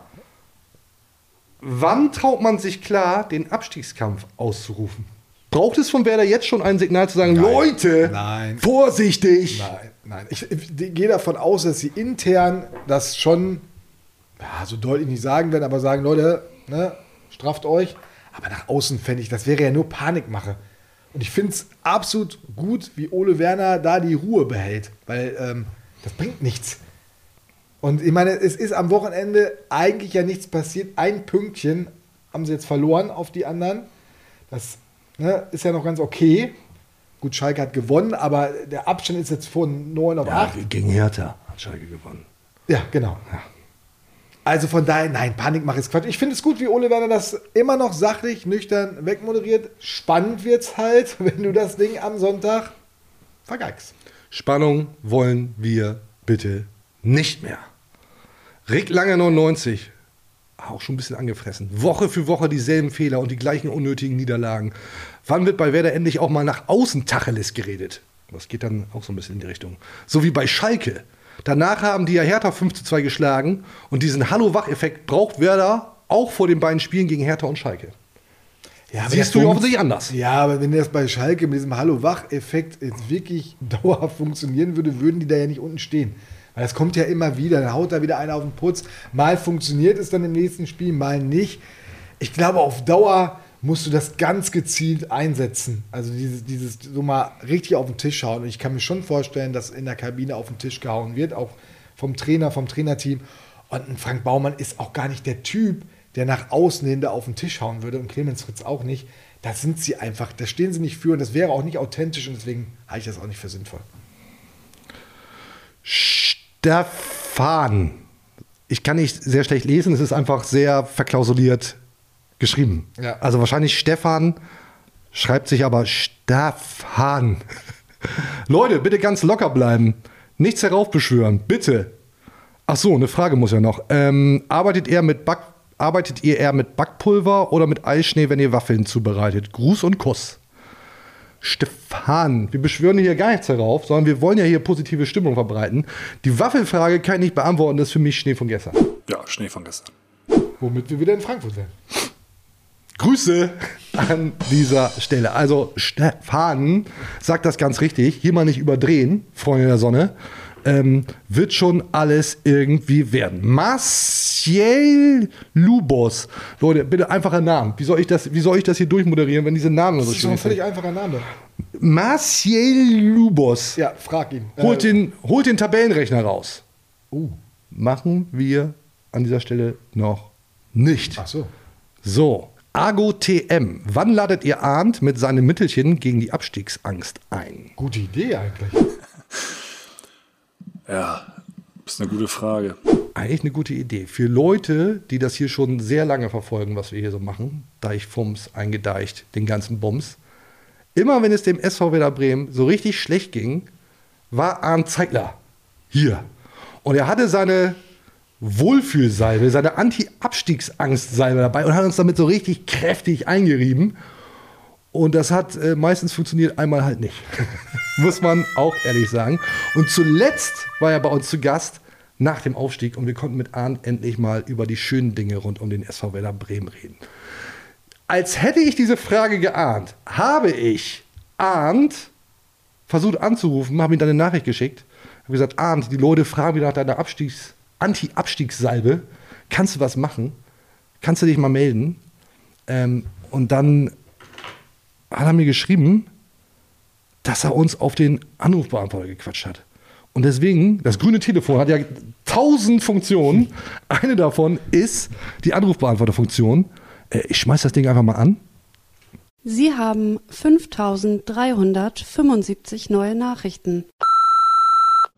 wann traut man sich klar, den Abstiegskampf auszurufen? Braucht es von Werder jetzt schon ein Signal zu sagen, Nein. Leute, Nein. vorsichtig? Nein, nein. Ich, ich gehe davon aus, dass sie intern das schon ja, so deutlich nicht sagen werden, aber sagen, Leute, ne, strafft euch. Aber nach außen fände ich, das wäre ja nur Panikmache. Und ich finde es absolut gut, wie Ole Werner da die Ruhe behält, weil ähm, das bringt nichts. Und ich meine, es ist am Wochenende eigentlich ja nichts passiert. Ein Pünktchen haben sie jetzt verloren auf die anderen. Das ne, ist ja noch ganz okay. Gut, Schalke hat gewonnen, aber der Abstand ist jetzt von 9 auf 8. gegen Hertha hat Schalke gewonnen. Ja, genau. Also von daher, nein, Panikmache ist Quatsch. Ich finde es gut, wie Ole Werner das immer noch sachlich, nüchtern wegmoderiert. Spannend wird's halt, <laughs> wenn du das Ding am Sonntag vergeigst. Spannung wollen wir bitte nicht mehr. Rick Lange 99, auch schon ein bisschen angefressen. Woche für Woche dieselben Fehler und die gleichen unnötigen Niederlagen. Wann wird bei Werder endlich auch mal nach außen Tacheles geredet? Das geht dann auch so ein bisschen in die Richtung. So wie bei Schalke. Danach haben die ja Hertha 5 zu 2 geschlagen und diesen Hallo-Wach-Effekt braucht Werder auch vor den beiden Spielen gegen Hertha und Schalke. Ja, Siehst du offensichtlich anders. Ja, aber wenn das bei Schalke mit diesem Hallo-Wach-Effekt jetzt wirklich <laughs> dauerhaft funktionieren würde, würden die da ja nicht unten stehen. Weil das kommt ja immer wieder, dann haut da wieder einer auf den Putz. Mal funktioniert es dann im nächsten Spiel, mal nicht. Ich glaube, auf Dauer musst du das ganz gezielt einsetzen. Also dieses, dieses so mal richtig auf den Tisch hauen. Und ich kann mir schon vorstellen, dass in der Kabine auf den Tisch gehauen wird, auch vom Trainer, vom Trainerteam. Und ein Frank Baumann ist auch gar nicht der Typ, der nach außen hin da auf den Tisch hauen würde und Clemens Fritz auch nicht. Da sind sie einfach, da stehen sie nicht für und das wäre auch nicht authentisch und deswegen halte ich das auch nicht für sinnvoll. Stefan. Ich kann nicht sehr schlecht lesen, es ist einfach sehr verklausuliert geschrieben. Ja. Also wahrscheinlich Stefan schreibt sich aber Stefan. <laughs> Leute, bitte ganz locker bleiben. Nichts heraufbeschwören, bitte. Ach so, eine Frage muss ja noch. Ähm, arbeitet, ihr mit Back, arbeitet ihr eher mit Backpulver oder mit Eischnee, wenn ihr Waffeln zubereitet? Gruß und Kuss. Stefan, wir beschwören hier gar nichts herauf, sondern wir wollen ja hier positive Stimmung verbreiten. Die Waffelfrage kann ich nicht beantworten, das ist für mich Schnee von gestern. Ja, Schnee von gestern. Womit wir wieder in Frankfurt wären. Grüße an dieser Stelle. Also Stefan sagt das ganz richtig. Hier mal nicht überdrehen, Freunde der Sonne. Ähm, wird schon alles irgendwie werden. Marciel Lubos. Leute, bitte einfacher Namen. Wie soll ich das, wie soll ich das hier durchmoderieren, wenn diese Namen so Das ist doch ein völlig einfacher Name. Marciel Lubos. Ja, frag ihn. Holt, Äh, den, holt den Tabellenrechner raus. Uh. Machen wir an dieser Stelle noch nicht. Ach so. So, Argo TM. Wann ladet ihr Arndt mit seinem Mittelchen gegen die Abstiegsangst ein? Gute Idee eigentlich. Ja, ist eine gute Frage. Eigentlich eine gute Idee. Für Leute, die das hier schon sehr lange verfolgen, was wir hier so machen, Deichfums, eingedeicht, den ganzen Bums. Immer wenn es dem SV Werder Bremen so richtig schlecht ging, war Arndt Zeigler hier. Und er hatte seine Wohlfühlsalbe, seine Anti-Abstiegsangstsalbe dabei und hat uns damit so richtig kräftig eingerieben. Und das hat äh, meistens funktioniert, einmal halt nicht. <laughs> Muss man auch ehrlich sagen. Und zuletzt war er bei uns zu Gast nach dem Aufstieg und wir konnten mit Arndt endlich mal über die schönen Dinge rund um den SV Werder Bremen reden. Als hätte ich diese Frage geahnt, habe ich Arndt versucht anzurufen, habe ihm dann eine Nachricht geschickt, habe gesagt, Arndt, die Leute fragen wieder nach deiner Abstiegs Anti-Abstiegssalbe. Kannst du was machen? Kannst du dich mal melden? Ähm, und dann hat er mir geschrieben, dass er uns auf den Anrufbeantworter gequatscht hat. Und deswegen, das grüne Telefon hat ja tausend Funktionen. Eine davon ist die Anrufbeantworterfunktion. Äh, ich schmeiß das Ding einfach mal an. Sie haben 5375 neue Nachrichten.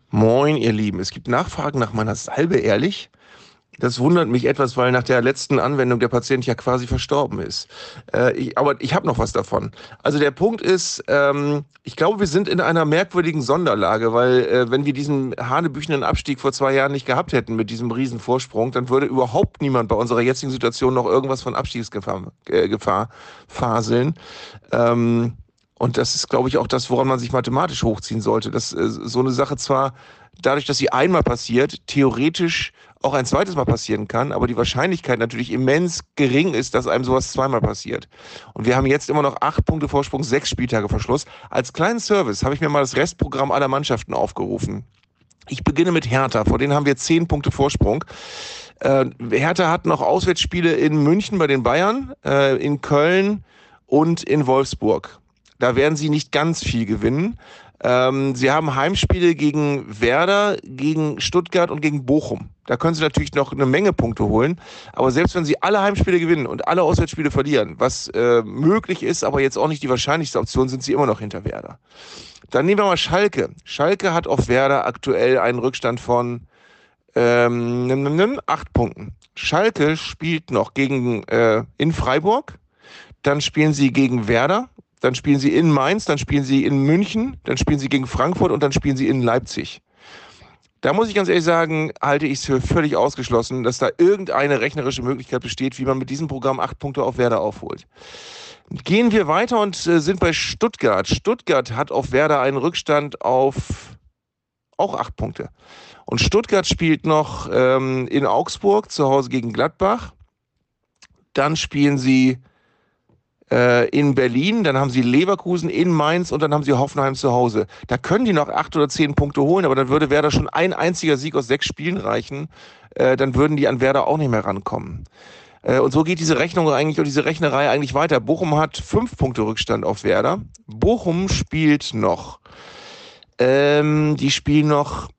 Moin, ihr Lieben. Es gibt Nachfragen nach meiner Salbe, ehrlich? Das wundert mich etwas, weil nach der letzten Anwendung der Patient ja quasi verstorben ist. Äh, ich, aber ich habe noch was davon. Also der Punkt ist, ähm, ich glaube, wir sind in einer merkwürdigen Sonderlage, weil äh, wenn wir diesen hanebüchenden Abstieg vor zwei Jahren nicht gehabt hätten mit diesem riesen Vorsprung, dann würde überhaupt niemand bei unserer jetzigen Situation noch irgendwas von Abstiegsgefahr äh, Gefahr faseln. Ähm, und das ist, glaube ich, auch das, woran man sich mathematisch hochziehen sollte. Dass äh, so eine Sache zwar dadurch, dass sie einmal passiert, theoretisch auch ein zweites Mal passieren kann, aber die Wahrscheinlichkeit natürlich immens gering ist, dass einem sowas zweimal passiert. Und wir haben jetzt immer noch acht Punkte Vorsprung, sechs Spieltage Verschluss. Als kleinen Service habe ich mir mal das Restprogramm aller Mannschaften aufgerufen. Ich beginne mit Hertha, vor denen haben wir zehn Punkte Vorsprung. Äh, Hertha hat noch Auswärtsspiele in München bei den Bayern, äh, in Köln und in Wolfsburg. Da werden sie nicht ganz viel gewinnen. Ähm, sie haben Heimspiele gegen Werder, gegen Stuttgart und gegen Bochum. Da können sie natürlich noch eine Menge Punkte holen. Aber selbst wenn sie alle Heimspiele gewinnen und alle Auswärtsspiele verlieren, was äh, möglich ist, aber jetzt auch nicht die wahrscheinlichste Option, sind sie immer noch hinter Werder. Dann nehmen wir mal Schalke. Schalke hat auf Werder aktuell einen Rückstand von ähm, nimm, nimm, nimm, acht Punkten. Schalke spielt noch gegen äh, in Freiburg. Dann spielen sie gegen Werder dann spielen sie in Mainz, dann spielen sie in München, dann spielen sie gegen Frankfurt und dann spielen sie in Leipzig. Da muss ich ganz ehrlich sagen, halte ich es für völlig ausgeschlossen, dass da irgendeine rechnerische Möglichkeit besteht, wie man mit diesem Programm acht Punkte auf Werder aufholt. Gehen wir weiter und äh, sind bei Stuttgart. Stuttgart hat auf Werder einen Rückstand auf auch acht Punkte. Und Stuttgart spielt noch ähm, in Augsburg zu Hause gegen Gladbach. Dann spielen sie äh, in Berlin, dann haben sie Leverkusen in Mainz und dann haben sie Hoffenheim zu Hause. Da können die noch acht oder zehn Punkte holen, aber dann würde Werder schon ein einziger Sieg aus sechs Spielen reichen. Äh, dann würden die an Werder auch nicht mehr rankommen. Äh, und so geht diese Rechnung eigentlich und diese Rechnerei eigentlich weiter. Bochum hat fünf Punkte Rückstand auf Werder. Bochum spielt noch. Ähm, die spielen noch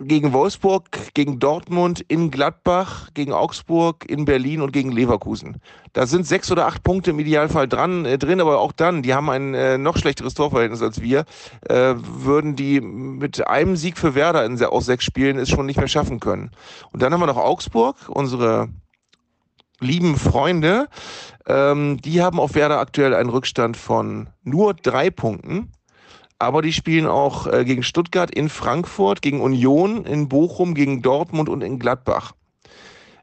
gegen Wolfsburg, gegen Dortmund, in Gladbach, gegen Augsburg, in Berlin und gegen Leverkusen. Da sind sechs oder acht Punkte im Idealfall dran, äh, drin, aber auch dann, die haben ein äh, noch schlechteres Torverhältnis als wir, äh, würden die mit einem Sieg für Werder in, aus sechs Spielen es schon nicht mehr schaffen können. Und dann haben wir noch Augsburg, unsere lieben Freunde, ähm, die haben auf Werder aktuell einen Rückstand von nur drei Punkten aber die spielen auch äh, gegen Stuttgart, in Frankfurt, gegen Union, in Bochum, gegen Dortmund und in Gladbach.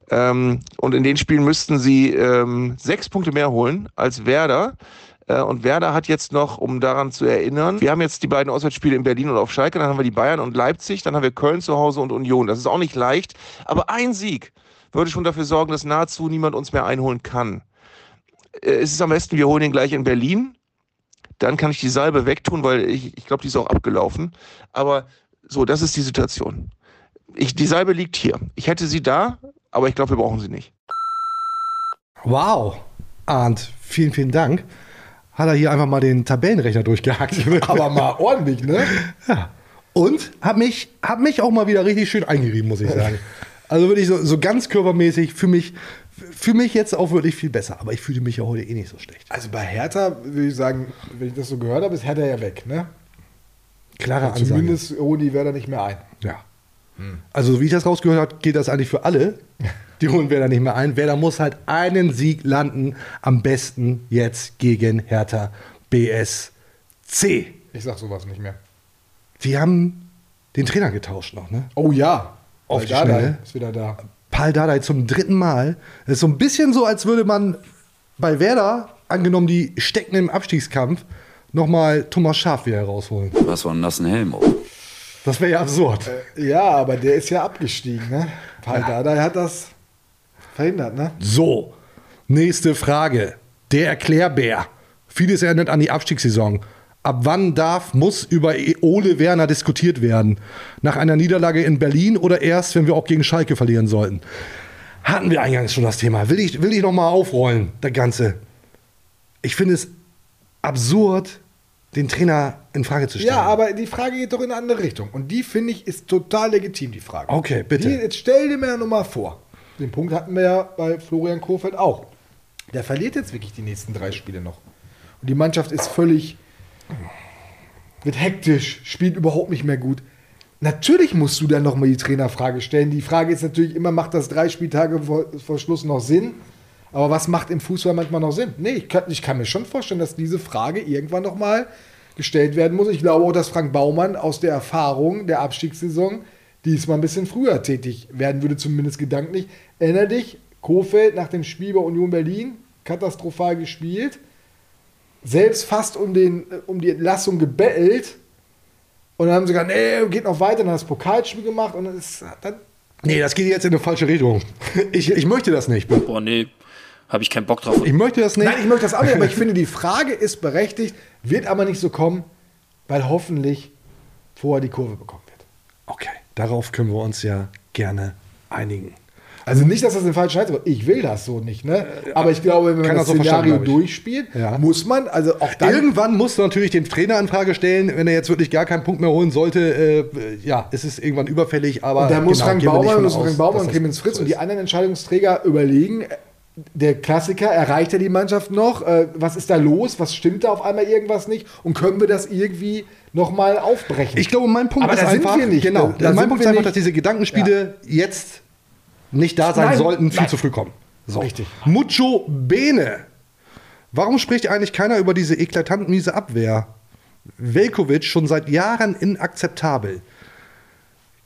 Ähm, und in den Spielen müssten sie ähm, sechs Punkte mehr holen als Werder. Äh, und Werder hat jetzt noch, um daran zu erinnern, wir haben jetzt die beiden Auswärtsspiele in Berlin und auf Schalke, dann haben wir die Bayern und Leipzig, dann haben wir Köln zu Hause und Union. Das ist auch nicht leicht, aber ein Sieg würde schon dafür sorgen, dass nahezu niemand uns mehr einholen kann. Äh, es ist am besten, wir holen ihn gleich in Berlin dann kann ich die Salbe wegtun, weil ich, ich glaube, die ist auch abgelaufen. Aber so, das ist die Situation. Ich, die Salbe liegt hier. Ich hätte sie da, aber ich glaube, wir brauchen sie nicht. Wow, Arndt, vielen, vielen Dank. Hat er hier einfach mal den Tabellenrechner durchgehackt. <laughs> aber mal ordentlich, ne? Ja. Und hat mich, hat mich auch mal wieder richtig schön eingerieben, muss ich sagen. <laughs> Also wirklich so, so ganz körpermäßig für mich für mich jetzt auch wirklich viel besser, aber ich fühle mich ja heute eh nicht so schlecht. Also bei Hertha würde ich sagen, wenn ich das so gehört habe, ist Hertha ja weg, ne? Klare Ansage. Zumindest holen die Werder nicht mehr ein. Ja. Also wie ich das rausgehört habe, geht das eigentlich für alle. Die holen Werder nicht mehr ein. Werder muss halt einen Sieg landen, am besten jetzt gegen Hertha BSC. Ich sag sowas nicht mehr. Die haben den Trainer getauscht noch, ne? Oh ja. Auf die Dardai Schnelle. Ist wieder da. Paul Dardai zum dritten Mal. Das ist so ein bisschen so, als würde man bei Werder, angenommen, die stecken im Abstiegskampf, nochmal Thomas Schaaf wieder rausholen. Was von nassen Helm. Das wäre ja absurd. Ja, aber der ist ja abgestiegen, ne? Paul Dardai hat das verhindert, ne? So, nächste Frage. Der Erklärbär. Vieles erinnert an die Abstiegssaison. Ab wann darf, muss über Ole Werner diskutiert werden? Nach einer Niederlage in Berlin oder erst, wenn wir auch gegen Schalke verlieren sollten? Hatten wir eingangs schon das Thema. Will ich, will ich nochmal aufrollen, das Ganze? Ich finde es absurd, den Trainer in Frage zu stellen. Ja, aber die Frage geht doch in eine andere Richtung. Und die finde ich ist total legitim, die Frage. Okay, bitte. Die, jetzt stell dir mir nur mal vor. Den Punkt hatten wir ja bei Florian Kofeld auch. Der verliert jetzt wirklich die nächsten drei Spiele noch. und die Mannschaft ist völlig, wird hektisch, spielt überhaupt nicht mehr gut. Natürlich musst du dann nochmal die Trainerfrage stellen. Die Frage ist natürlich immer, macht das drei Spieltage vor, vor Schluss noch Sinn? Aber was macht im Fußball manchmal noch Sinn? Nee, ich kann, ich kann mir schon vorstellen, dass diese Frage irgendwann nochmal gestellt werden muss. Ich glaube auch, dass Frank Baumann aus der Erfahrung der Abstiegssaison diesmal ein bisschen früher tätig werden würde, zumindest gedanklich. Erinner dich, Kofeld nach dem Spiel bei Union Berlin, katastrophal gespielt, selbst fast um, den, um die Entlassung gebettelt. Und dann haben sie gesagt, nee, geht noch weiter, dann hat das Pokalspiel gemacht und es dann. Nee, das geht jetzt in eine falsche Richtung. <laughs> Ich, ich möchte das nicht. Boah, nee, habe ich keinen Bock drauf. Ich möchte das nicht. Nein, ich möchte das auch nicht, aber ich <laughs> finde, die Frage ist berechtigt, wird aber nicht so kommen, weil hoffentlich vorher die Kurve bekommen wird. Okay, darauf können wir uns ja gerne einigen. Also nicht, dass das den falschen Scheiß Ich will das so nicht, ne? Aber ich glaube, wenn man das das so Szenario durchspielt, Ja. muss man, also auch dann. Irgendwann musst du natürlich den Trainer in Frage stellen, wenn er jetzt wirklich gar keinen Punkt mehr holen sollte. Äh, ja, es ist irgendwann überfällig, aber. und da muss genau, Frank Baumann, muss Frank Baumann Clemens Fritz so und die ist. anderen Entscheidungsträger überlegen, der Klassiker, erreicht er die Mannschaft noch? Äh, was ist da los? Was stimmt da auf einmal irgendwas nicht? Und können wir das irgendwie nochmal aufbrechen? Ich glaube, mein Punkt Aber ist einfach, genau, mein Punkt ist einfach, dass diese Gedankenspiele jetzt nicht da sein Nein, sollten, viel nein. zu früh kommen. So. Richtig. Mucho bene. Warum spricht eigentlich keiner über diese eklatant miese Abwehr? Velkovic schon seit Jahren inakzeptabel.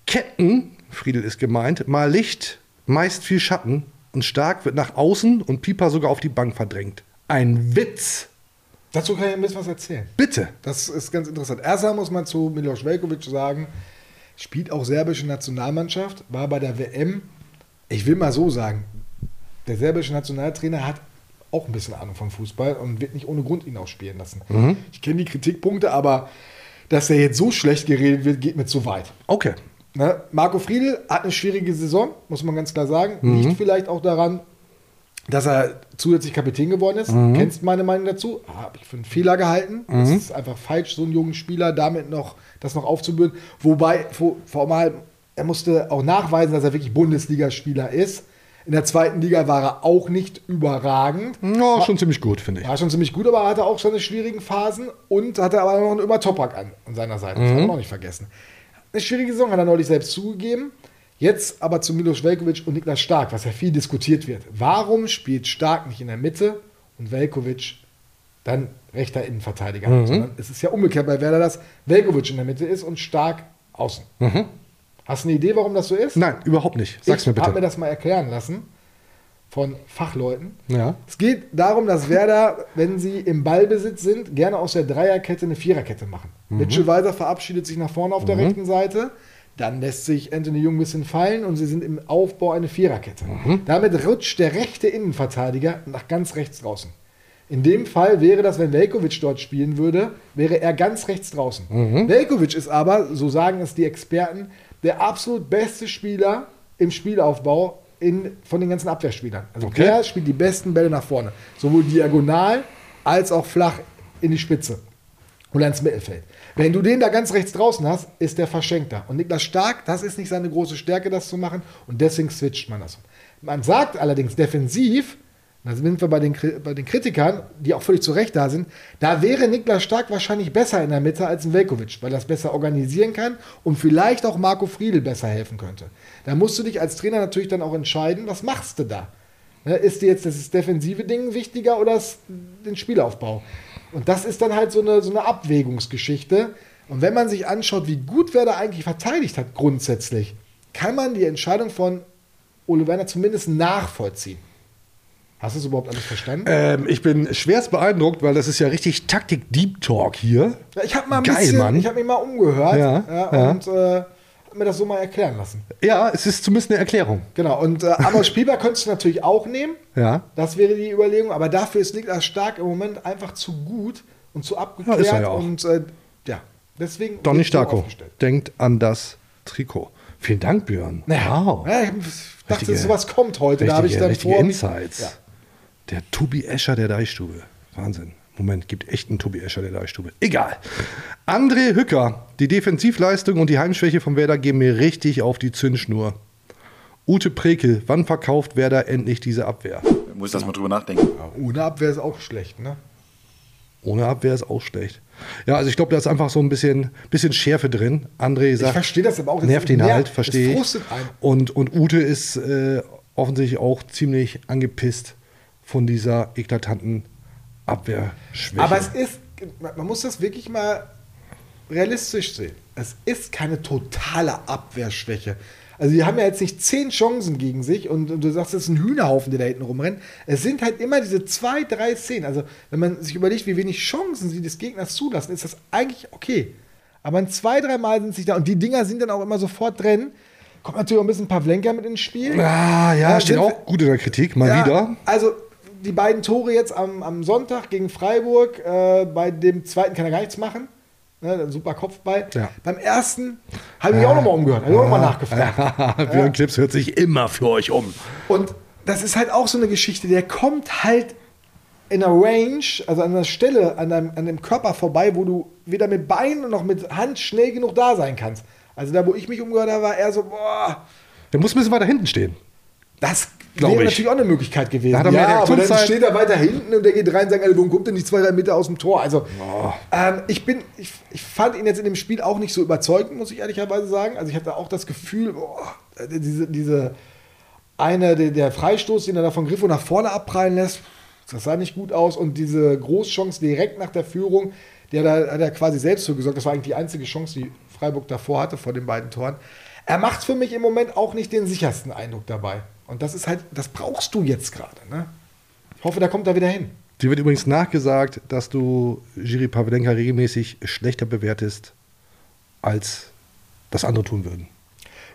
Ketten, Friedel ist gemeint, mal Licht, meist viel Schatten und Stark wird nach außen und Pieper sogar auf die Bank verdrängt. Ein Witz. Dazu kann ich ein bisschen was erzählen. Bitte. Das ist ganz interessant. Erstmal muss man zu Milos Velkovic sagen, spielt auch serbische Nationalmannschaft, war bei der WM. Ich will mal so sagen, der serbische Nationaltrainer hat auch ein bisschen Ahnung vom Fußball und wird nicht ohne Grund ihn auch spielen lassen. Mhm. Ich kenne die Kritikpunkte, aber dass er jetzt so schlecht geredet wird, geht mir zu weit. Okay. Ne? Marco Friedl hat eine schwierige Saison, muss man ganz klar sagen. Mhm. Liegt vielleicht auch daran, dass er zusätzlich Kapitän geworden ist. Mhm. Kennst meine Meinung dazu? Habe ich für einen Fehler gehalten. Es Mhm. ist einfach falsch, so einen jungen Spieler damit noch das noch aufzubürden. Wobei, vor allem, er musste auch nachweisen, dass er wirklich Bundesligaspieler ist. In der zweiten Liga war er auch nicht überragend. Ja, schon ziemlich gut, finde ich. War schon ziemlich gut, aber er hatte auch seine schwierigen Phasen und hatte aber noch einen Ömer Topak an, an seiner Seite. Das Mhm. haben wir noch nicht vergessen. Eine schwierige Saison hat er neulich selbst zugegeben. Jetzt aber zu Milos Velkovic und Niklas Stark, was ja viel diskutiert wird. Warum spielt Stark nicht in der Mitte und Velkovic dann rechter Innenverteidiger? Mhm. Sondern es ist ja umgekehrt bei Werder, dass Velkovic in der Mitte ist und Stark außen. Mhm. Hast du eine Idee, warum das so ist? Nein, überhaupt nicht. Sag's ich mir bitte. habe mir das mal erklären lassen von Fachleuten. Ja. Es geht darum, dass Werder, wenn sie im Ballbesitz sind, gerne aus der Dreierkette eine Viererkette machen. Mhm. Mitchell Weiser verabschiedet sich nach vorne auf der Mhm. rechten Seite. Dann lässt sich Anthony Jung ein bisschen fallen und sie sind im Aufbau eine Viererkette. Mhm. Damit rutscht der rechte Innenverteidiger nach ganz rechts draußen. In dem Fall wäre das, wenn Velkovic dort spielen würde, wäre er ganz rechts draußen. Mhm. Velkovic ist aber, so sagen es die Experten, der absolut beste Spieler im Spielaufbau in, von den ganzen Abwehrspielern. Also Okay. der spielt die besten Bälle nach vorne. Sowohl diagonal als auch flach in die Spitze oder ins Mittelfeld. Wenn du den da ganz rechts draußen hast, ist der Verschenkter. Und Niklas Stark, das ist nicht seine große Stärke, das zu machen. Und deswegen switcht man das. Man sagt allerdings defensiv, da sind wir bei den, bei den Kritikern, die auch völlig zu Recht da sind, da wäre Niklas Stark wahrscheinlich besser in der Mitte als ein Velkovic, weil das besser organisieren kann und vielleicht auch Marco Friedl besser helfen könnte. Da musst du dich als Trainer natürlich dann auch entscheiden, was machst du da? Ne, ist dir jetzt das defensive Ding wichtiger oder den Spielaufbau? Und das ist dann halt so eine, so eine Abwägungsgeschichte. Und wenn man sich anschaut, wie gut Werder eigentlich verteidigt hat, grundsätzlich, kann man die Entscheidung von Ole Werner zumindest nachvollziehen. Hast du es überhaupt alles verstanden? Ähm, ich bin schwerst beeindruckt, weil das ist ja richtig Taktik-Deep Talk hier. Ja, ich habe mal ein Geil, bisschen, Mann. ich habe mich mal umgehört Ja, ja. und äh, mir das so mal erklären lassen. Ja, es ist zumindest eine Erklärung. Genau, und äh, Amos <laughs> Spieber könntest du natürlich auch nehmen. Ja. Das wäre die Überlegung, aber dafür ist Niklas Stark im Moment einfach zu gut und zu abgeklärt. Ja, ist ja auch. Und äh, ja, deswegen. Donny Starko denkt an das Trikot. Vielen Dank, Björn. Ja. Wow. Ja, ich dachte, Richtige- sowas kommt heute. Da habe ich dann vor. Insights. Ja. Der Tobi Escher der Deichstube. Wahnsinn. Moment, gibt echt einen Tobi Escher der Deichstube. Egal. André Hücker. Die Defensivleistung und die Heimschwäche von Werder gehen mir richtig auf die Zündschnur. Ute Prekel. Wann verkauft Werder endlich diese Abwehr? Muss das mal drüber nachdenken. Ohne Abwehr ist auch schlecht, ne? Ohne Abwehr ist auch schlecht. Ja, also ich glaube, da ist einfach so ein bisschen, bisschen Schärfe drin. André sagt, verstehe das aber auch. Das nervt ihn halt, verstehe ich. Und, und Ute ist äh, offensichtlich auch ziemlich angepisst von dieser eklatanten Abwehrschwäche. Aber es ist, man muss das wirklich mal realistisch sehen. Es ist keine totale Abwehrschwäche. Also die haben ja jetzt nicht zehn Chancen gegen sich und, und du sagst, es ist ein Hühnerhaufen, der da hinten rumrennt. Es sind halt immer diese zwei, drei Szenen. Also wenn man sich überlegt, wie wenig Chancen sie des Gegners zulassen, ist das eigentlich okay. Aber ein zwei, drei Mal sind sie da und die Dinger sind dann auch immer sofort drin. Kommt natürlich auch ein bisschen Pavlenka mit ins Spiel. Ah, ja, Ja, steht auch gut in der Kritik, mal Ja, wieder. Also die beiden Tore jetzt am, am Sonntag gegen Freiburg, äh, bei dem zweiten kann er gar nichts machen. Ne, super Kopfball. Ja. Beim ersten habe ich auch nochmal umgehört, habe ich auch nochmal nachgefragt. <laughs> Björn Klips hört sich immer für euch um. Und das ist halt auch so eine Geschichte, der kommt halt in einer Range, also an einer Stelle, an einem, an dem Körper vorbei, wo du weder mit Beinen noch mit Hand schnell genug da sein kannst. Also da, wo ich mich umgehört habe, war er so, boah, Der muss ein bisschen weiter hinten stehen. Das Glaub wäre ich. natürlich auch eine Möglichkeit gewesen. Da ja, aber dann steht er weiter hinten und der geht rein und sagt, warum kommt denn nicht zwei, drei Meter aus dem Tor? Also ähm, ich bin, ich, ich fand ihn jetzt in dem Spiel auch nicht so überzeugend, muss ich ehrlicherweise sagen. Also ich hatte auch das Gefühl, boah, diese, diese eine, der, der Freistoß, den er da von Griffo nach vorne abprallen lässt, das sah nicht gut aus. Und diese Großchance direkt nach der Führung, der da hat er quasi selbst für gesorgt. Das war eigentlich die einzige Chance, die Freiburg davor hatte, vor den beiden Toren. Er macht für mich im Moment auch nicht den sichersten Eindruck dabei. Und das ist halt, das brauchst du jetzt gerade. Ne? Ich hoffe, da kommt er wieder hin. Dir wird übrigens nachgesagt, dass du Jiri Pavlenka regelmäßig schlechter bewertest, als das andere tun würden.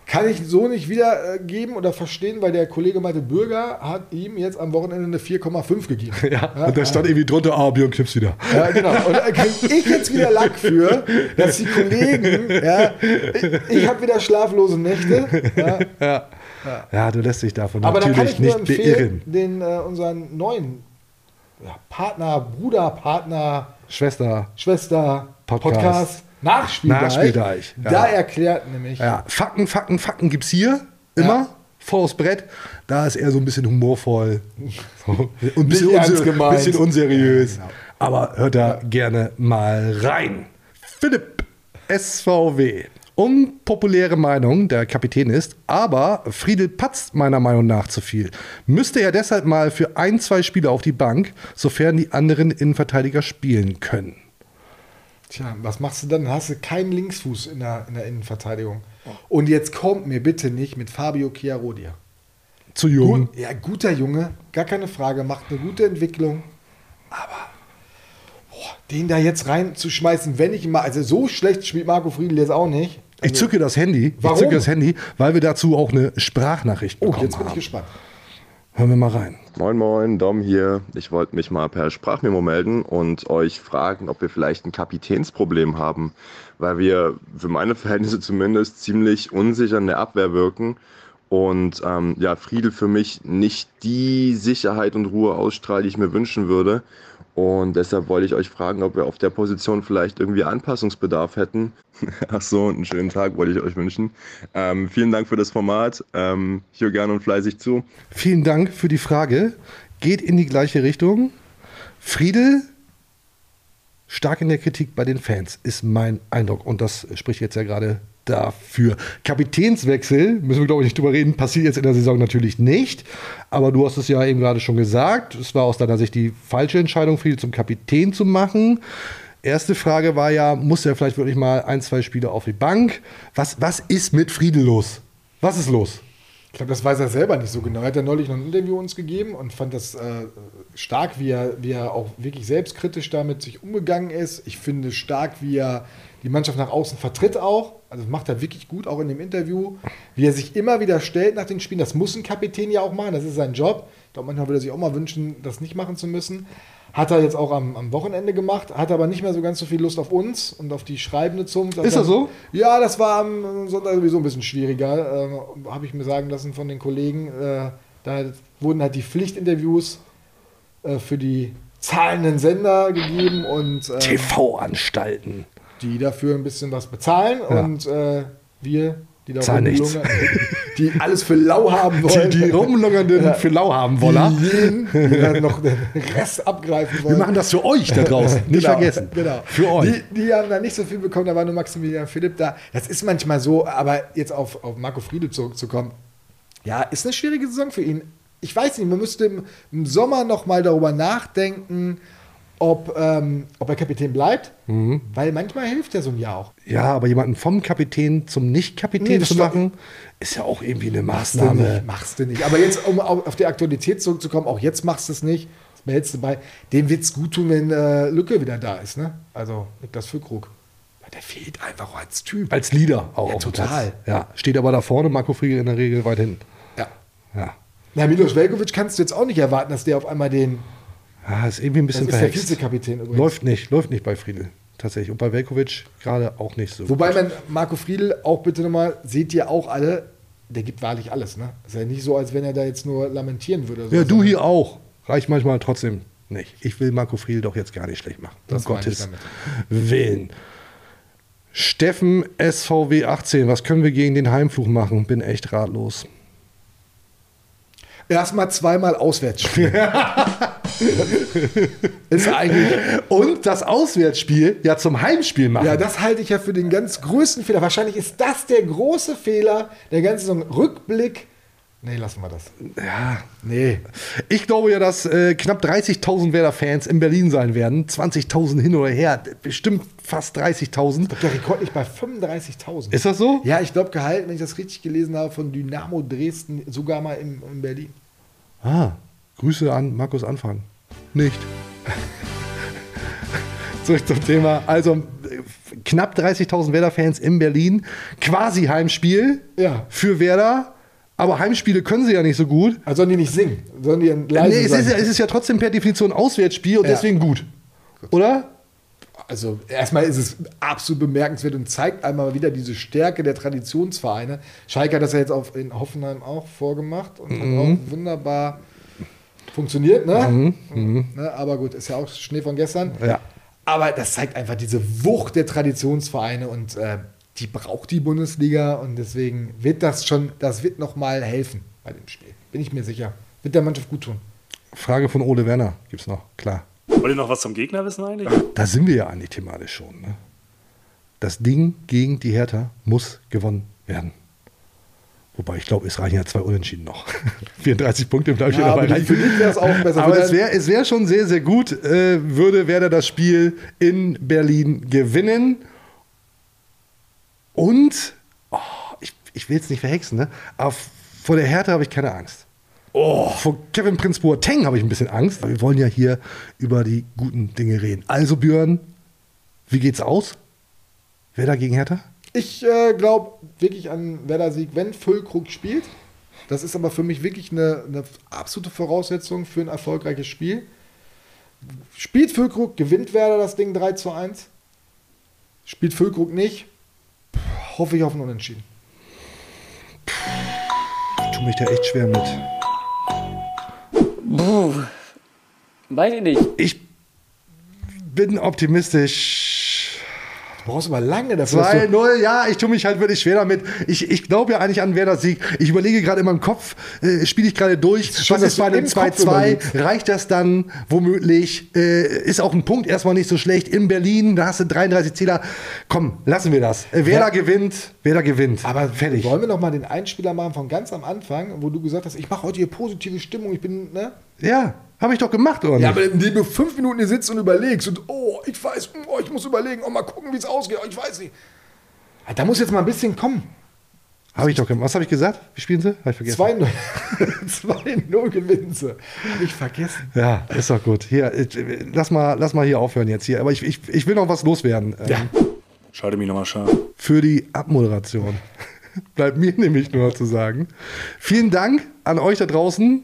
Kann ich so nicht wiedergeben oder verstehen, weil der Kollege meinte, Bürger hat ihm jetzt am Wochenende eine 4,5 gegeben. <laughs> Ja, und da stand irgendwie drunter, ah, Björn Klips wieder. Ja, genau. Und da kriege ich jetzt wieder Lack für, dass die Kollegen, ja, ich, ich habe wieder schlaflose Nächte. Ja. Ja. Ja, du lässt dich davon Aber da natürlich ich nur nicht beirren. den äh, unseren neuen ja, Partner, Bruder, Partner, Schwester, Schwester, Podcast. Podcast, Nachspieldeich. Nachspieldeich, ja. Da erklärt nämlich, Ja, Fakten, Fakten, Fakten gibt's hier immer. Vor aufs Brett. Da ist er so ein bisschen humorvoll. <laughs> Und ein bisschen, unser, bisschen unseriös. Ja, genau. Aber hört da gerne mal rein. Philipp, SVW. Unpopuläre Meinung, der Kapitän ist, aber Friedel patzt meiner Meinung nach zu viel. Müsste er deshalb mal für ein, zwei Spiele auf die Bank, sofern die anderen Innenverteidiger spielen können. Tja, was machst du dann? Hast du keinen Linksfuß in der, in der Innenverteidigung. Und jetzt kommt mir bitte nicht mit Fabio Chiarodia. Zu jung. Gut, ja, guter Junge, gar keine Frage, macht eine gute Entwicklung. Aber boah, den da jetzt reinzuschmeißen, wenn ich mal, also so schlecht spielt Marco Friedl jetzt auch nicht. Ich zücke das Handy. Warum? Ich zücke das Handy, weil wir dazu auch eine Sprachnachricht Oh, bekommen jetzt bin ich haben. gespannt. Hören wir mal rein. Moin Moin, Dom hier. Ich wollte mich mal per Sprachmemo melden und euch fragen, ob wir vielleicht ein Kapitänsproblem haben, weil wir für meine Verhältnisse zumindest ziemlich unsicher in der Abwehr wirken und ähm, ja, Friedel für mich nicht die Sicherheit und Ruhe ausstrahlt, die ich mir wünschen würde. Und deshalb wollte ich euch fragen, ob wir auf der Position vielleicht irgendwie Anpassungsbedarf hätten. <laughs> Ach so, und einen schönen Tag wollte ich euch wünschen. Ähm, vielen Dank für das Format. Ähm, ich höre gerne und fleißig zu. Vielen Dank für die Frage. Geht in die gleiche Richtung. Friedel, stark in der Kritik bei den Fans, ist mein Eindruck. Und das spricht jetzt ja gerade dafür. Kapitänswechsel, müssen wir glaube ich nicht drüber reden, passiert jetzt in der Saison natürlich nicht. Aber du hast es ja eben gerade schon gesagt. Es war aus deiner Sicht die falsche Entscheidung, Friedel zum Kapitän zu machen. Erste Frage war ja, muss er vielleicht wirklich mal ein, zwei Spiele auf die Bank? Was, was ist mit Friedel los? Was ist los? Ich glaube, das weiß er selber nicht so genau. Er hat ja neulich noch ein Interview uns gegeben und fand das äh, stark, wie er, wie er auch wirklich selbstkritisch damit sich umgegangen ist. Ich finde stark, wie er die Mannschaft nach außen vertritt auch. Also das macht er wirklich gut, auch in dem Interview. Wie er sich immer wieder stellt nach den Spielen. Das muss ein Kapitän ja auch machen, das ist sein Job. Ich glaube, manchmal würde er sich auch mal wünschen, das nicht machen zu müssen. Hat er jetzt auch am, am Wochenende gemacht, hat aber nicht mehr so ganz so viel Lust auf uns und auf die schreibende Zunft. Ist das so? Ja, das war am Sonntag sowieso ein bisschen schwieriger, äh, habe ich mir sagen lassen von den Kollegen. Äh, da wurden halt die Pflichtinterviews äh, für die zahlenden Sender gegeben und ähm, TV-Anstalten. Die dafür ein bisschen was bezahlen Ja. und äh, wir, die da Zahlen nichts. rumgelungert, <laughs> die alles für lau haben wollen. Die, <laughs> die rumlungernden Ja. für lau haben wollen. Die jeden, die dann <laughs> noch den Rest abgreifen wollen. Wir machen das für euch da draußen. Nicht Genau, vergessen. Genau. Für euch. Die, die haben da nicht so viel bekommen, da war nur Maximilian Philipp da. Das ist manchmal so, aber jetzt auf, auf Marco Friede zurückzukommen. Ja, ist eine schwierige Saison für ihn. Ich weiß nicht, man müsste im, im Sommer noch mal darüber nachdenken, ob, ähm, ob er Kapitän bleibt. Mhm. Weil manchmal hilft ja so ein Jahr auch. Ja, aber jemanden vom Kapitän zum Nicht-Kapitän Nee, zu machen, ist ja auch irgendwie eine Machst du Maßnahme. nicht, machst du nicht. Aber jetzt, um auf die Aktualität zurückzukommen, auch jetzt machst du es nicht. Das behältst du bei. Dem wird es gut tun, wenn äh, Lücke wieder da ist. Ne? Also Niklas Füllkrug. Der fehlt einfach als Typ. Als Leader auch Ja, total. Ja, steht aber da vorne, Marco Friedel in der Regel weit hinten. Ja. Ja. Na, Milos Velkovic kannst du jetzt auch nicht erwarten, dass der auf einmal den. Ja, ist irgendwie ein bisschen Das ist der. Vizekapitän übrigens. Läuft nicht, läuft nicht bei Friedel. Tatsächlich. Und bei Velkovic gerade auch nicht so. Wobei man Marco Friedl auch bitte nochmal, seht ihr auch alle, der gibt wahrlich alles. Ne? Ist ja nicht so, als wenn er da jetzt nur lamentieren würde. Ja, du hier auch. Reicht manchmal trotzdem nicht. Ich will Marco Friedel doch jetzt gar nicht schlecht machen. Das um Gottes. Willen. Steffen SVW 18, was können wir gegen den Heimfluch machen? Bin echt ratlos. Erstmal zweimal auswärts spielen. <laughs> ist eigentlich. Und das Auswärtsspiel ja zum Heimspiel machen. Ja, das halte ich ja für den ganz größten Fehler. Wahrscheinlich ist das der große Fehler der ganzen Saison. Rückblick. Nee, lassen wir das. Ja. Nee. Ich glaube ja, dass äh, knapp 30.000 Werder-Fans in Berlin sein werden. 20.000 hin oder her. Bestimmt fast 30.000. Der Rekord liegt bei 35.000. Ist das so? Ja, ich glaube, gehalten, wenn ich das richtig gelesen habe, von Dynamo Dresden, sogar mal in, in Berlin. Ah, Grüße an Markus Anfang. Nicht. <laughs> Zurück zum Thema. Also äh, knapp 30.000 Werder-Fans in Berlin. Quasi Heimspiel Ja. für Werder. Aber Heimspiele können sie ja nicht so gut. Also sollen die nicht singen, sollen die leise nee, es ist, ja, es ist ja trotzdem per Definition Auswärtsspiel und Ja. deswegen gut. Oder? Also erstmal ist es absolut bemerkenswert und zeigt einmal wieder diese Stärke der Traditionsvereine. Schalke hat das ja jetzt auf, in Hoffenheim auch vorgemacht und Mhm. hat auch wunderbar funktioniert, ne? Mhm, mhm. ne? Aber gut, ist ja auch Schnee von gestern. Ja. Aber das zeigt einfach diese Wucht der Traditionsvereine und äh, die braucht die Bundesliga und deswegen wird das schon, das wird nochmal helfen bei dem Spiel. Bin ich mir sicher. Wird der Mannschaft gut tun. Frage von Ole Werner gibt's noch, klar. Wollt ihr noch was zum Gegner wissen eigentlich? Da sind wir ja eigentlich thematisch schon. Ne? Das Ding gegen die Hertha muss gewonnen werden. Wobei ich glaube, es reichen ja zwei Unentschieden noch. <laughs> 34 Punkte bleibe ich Ja, aber dabei. die- für dich wäre es auch besser. Aber es wäre es wär schon sehr, sehr gut, äh, würde Werder das Spiel in Berlin gewinnen. Und, oh, ich, ich will es nicht verhexen, ne? aber vor der Hertha habe ich keine Angst. Oh, vor Kevin Prince Boateng habe ich ein bisschen Angst. weil Wir wollen ja hier über die guten Dinge reden. Also Björn, wie geht's aus? Werder gegen Hertha? Ich äh, glaube wirklich an Werder-Sieg, wenn Füllkrug spielt. Das ist aber für mich wirklich eine, eine absolute Voraussetzung für ein erfolgreiches Spiel. Spielt Füllkrug, gewinnt Werder das Ding 3 zu 1. Spielt Füllkrug nicht, hoffe ich auf ein Unentschieden. Ich tue mich da echt schwer mit. Puh. Weiß ich nicht. Ich bin optimistisch. Du brauchst aber lange dafür. dass du- 2-0, ja, ich tue mich halt wirklich schwer damit. Ich, ich glaube ja eigentlich an Werders Sieg. Ich überlege gerade in meinem Kopf, äh, spiele ich gerade durch, Schön, was ist bei einem Kopf 2-2? überlegst. Reicht das dann womöglich? Äh, ist auch ein Punkt erstmal nicht so schlecht. In Berlin, da hast du 33 Zähler. Komm, lassen wir das. Äh, Werder Ja. gewinnt, Werder gewinnt. Aber fertig. Wollen wir noch mal den Einspieler machen von ganz am Anfang, wo du gesagt hast, ich mache heute hier positive Stimmung, ich bin, ne? Ja, habe ich doch gemacht, oder Ja, nicht? aber indem du fünf Minuten hier sitzt und überlegst und oh, ich weiß, oh, ich muss überlegen, oh, mal gucken, wie es ausgeht, oh, ich weiß nicht. Ah, Da muss jetzt mal ein bisschen kommen. Habe ich doch gemacht. Was habe ich gesagt? Wie spielen sie? Habe ich vergessen. 2-0 2-0 <laughs> gewinnen sie. Hab ich vergessen. Ja, ist doch gut. Hier, lass mal, lass mal hier aufhören jetzt hier. Aber ich, ich, ich will noch was loswerden. Ähm, Schalte mich nochmal scharf. Für die Abmoderation. <laughs> Bleibt mir nämlich nur zu sagen. Vielen Dank an euch da draußen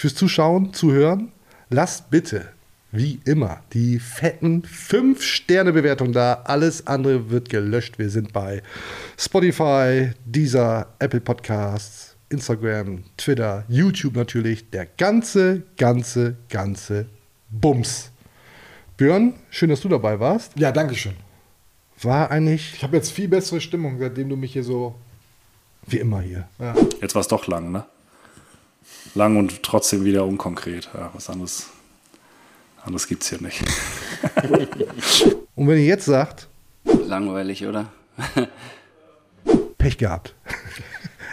fürs Zuschauen, Zuhören. Lasst bitte, wie immer, die fetten 5-Sterne-Bewertungen da. Alles andere wird gelöscht. Wir sind bei Spotify, dieser Apple Podcasts, Instagram, Twitter, YouTube natürlich. Der ganze, ganze, ganze Bums. Björn, schön, dass du dabei warst. Ja, danke schön. War eigentlich. Ich habe jetzt viel bessere Stimmung, seitdem du mich hier so Wie immer hier. Ja. Jetzt war es doch lang, ne? Lang und trotzdem wieder unkonkret. Ja, was anderes, anderes gibt es hier nicht. <laughs> Und wenn ihr jetzt sagt, Langweilig, oder? Pech gehabt. <laughs>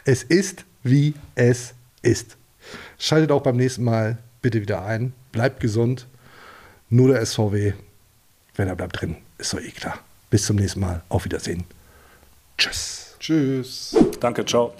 Es ist, wie es ist. Schaltet auch beim nächsten Mal bitte wieder ein. Bleibt gesund. Nur der SVW. Wenn er bleibt drin, ist doch eh klar. Bis zum nächsten Mal. Auf Wiedersehen. Tschüss. Tschüss. Danke, ciao.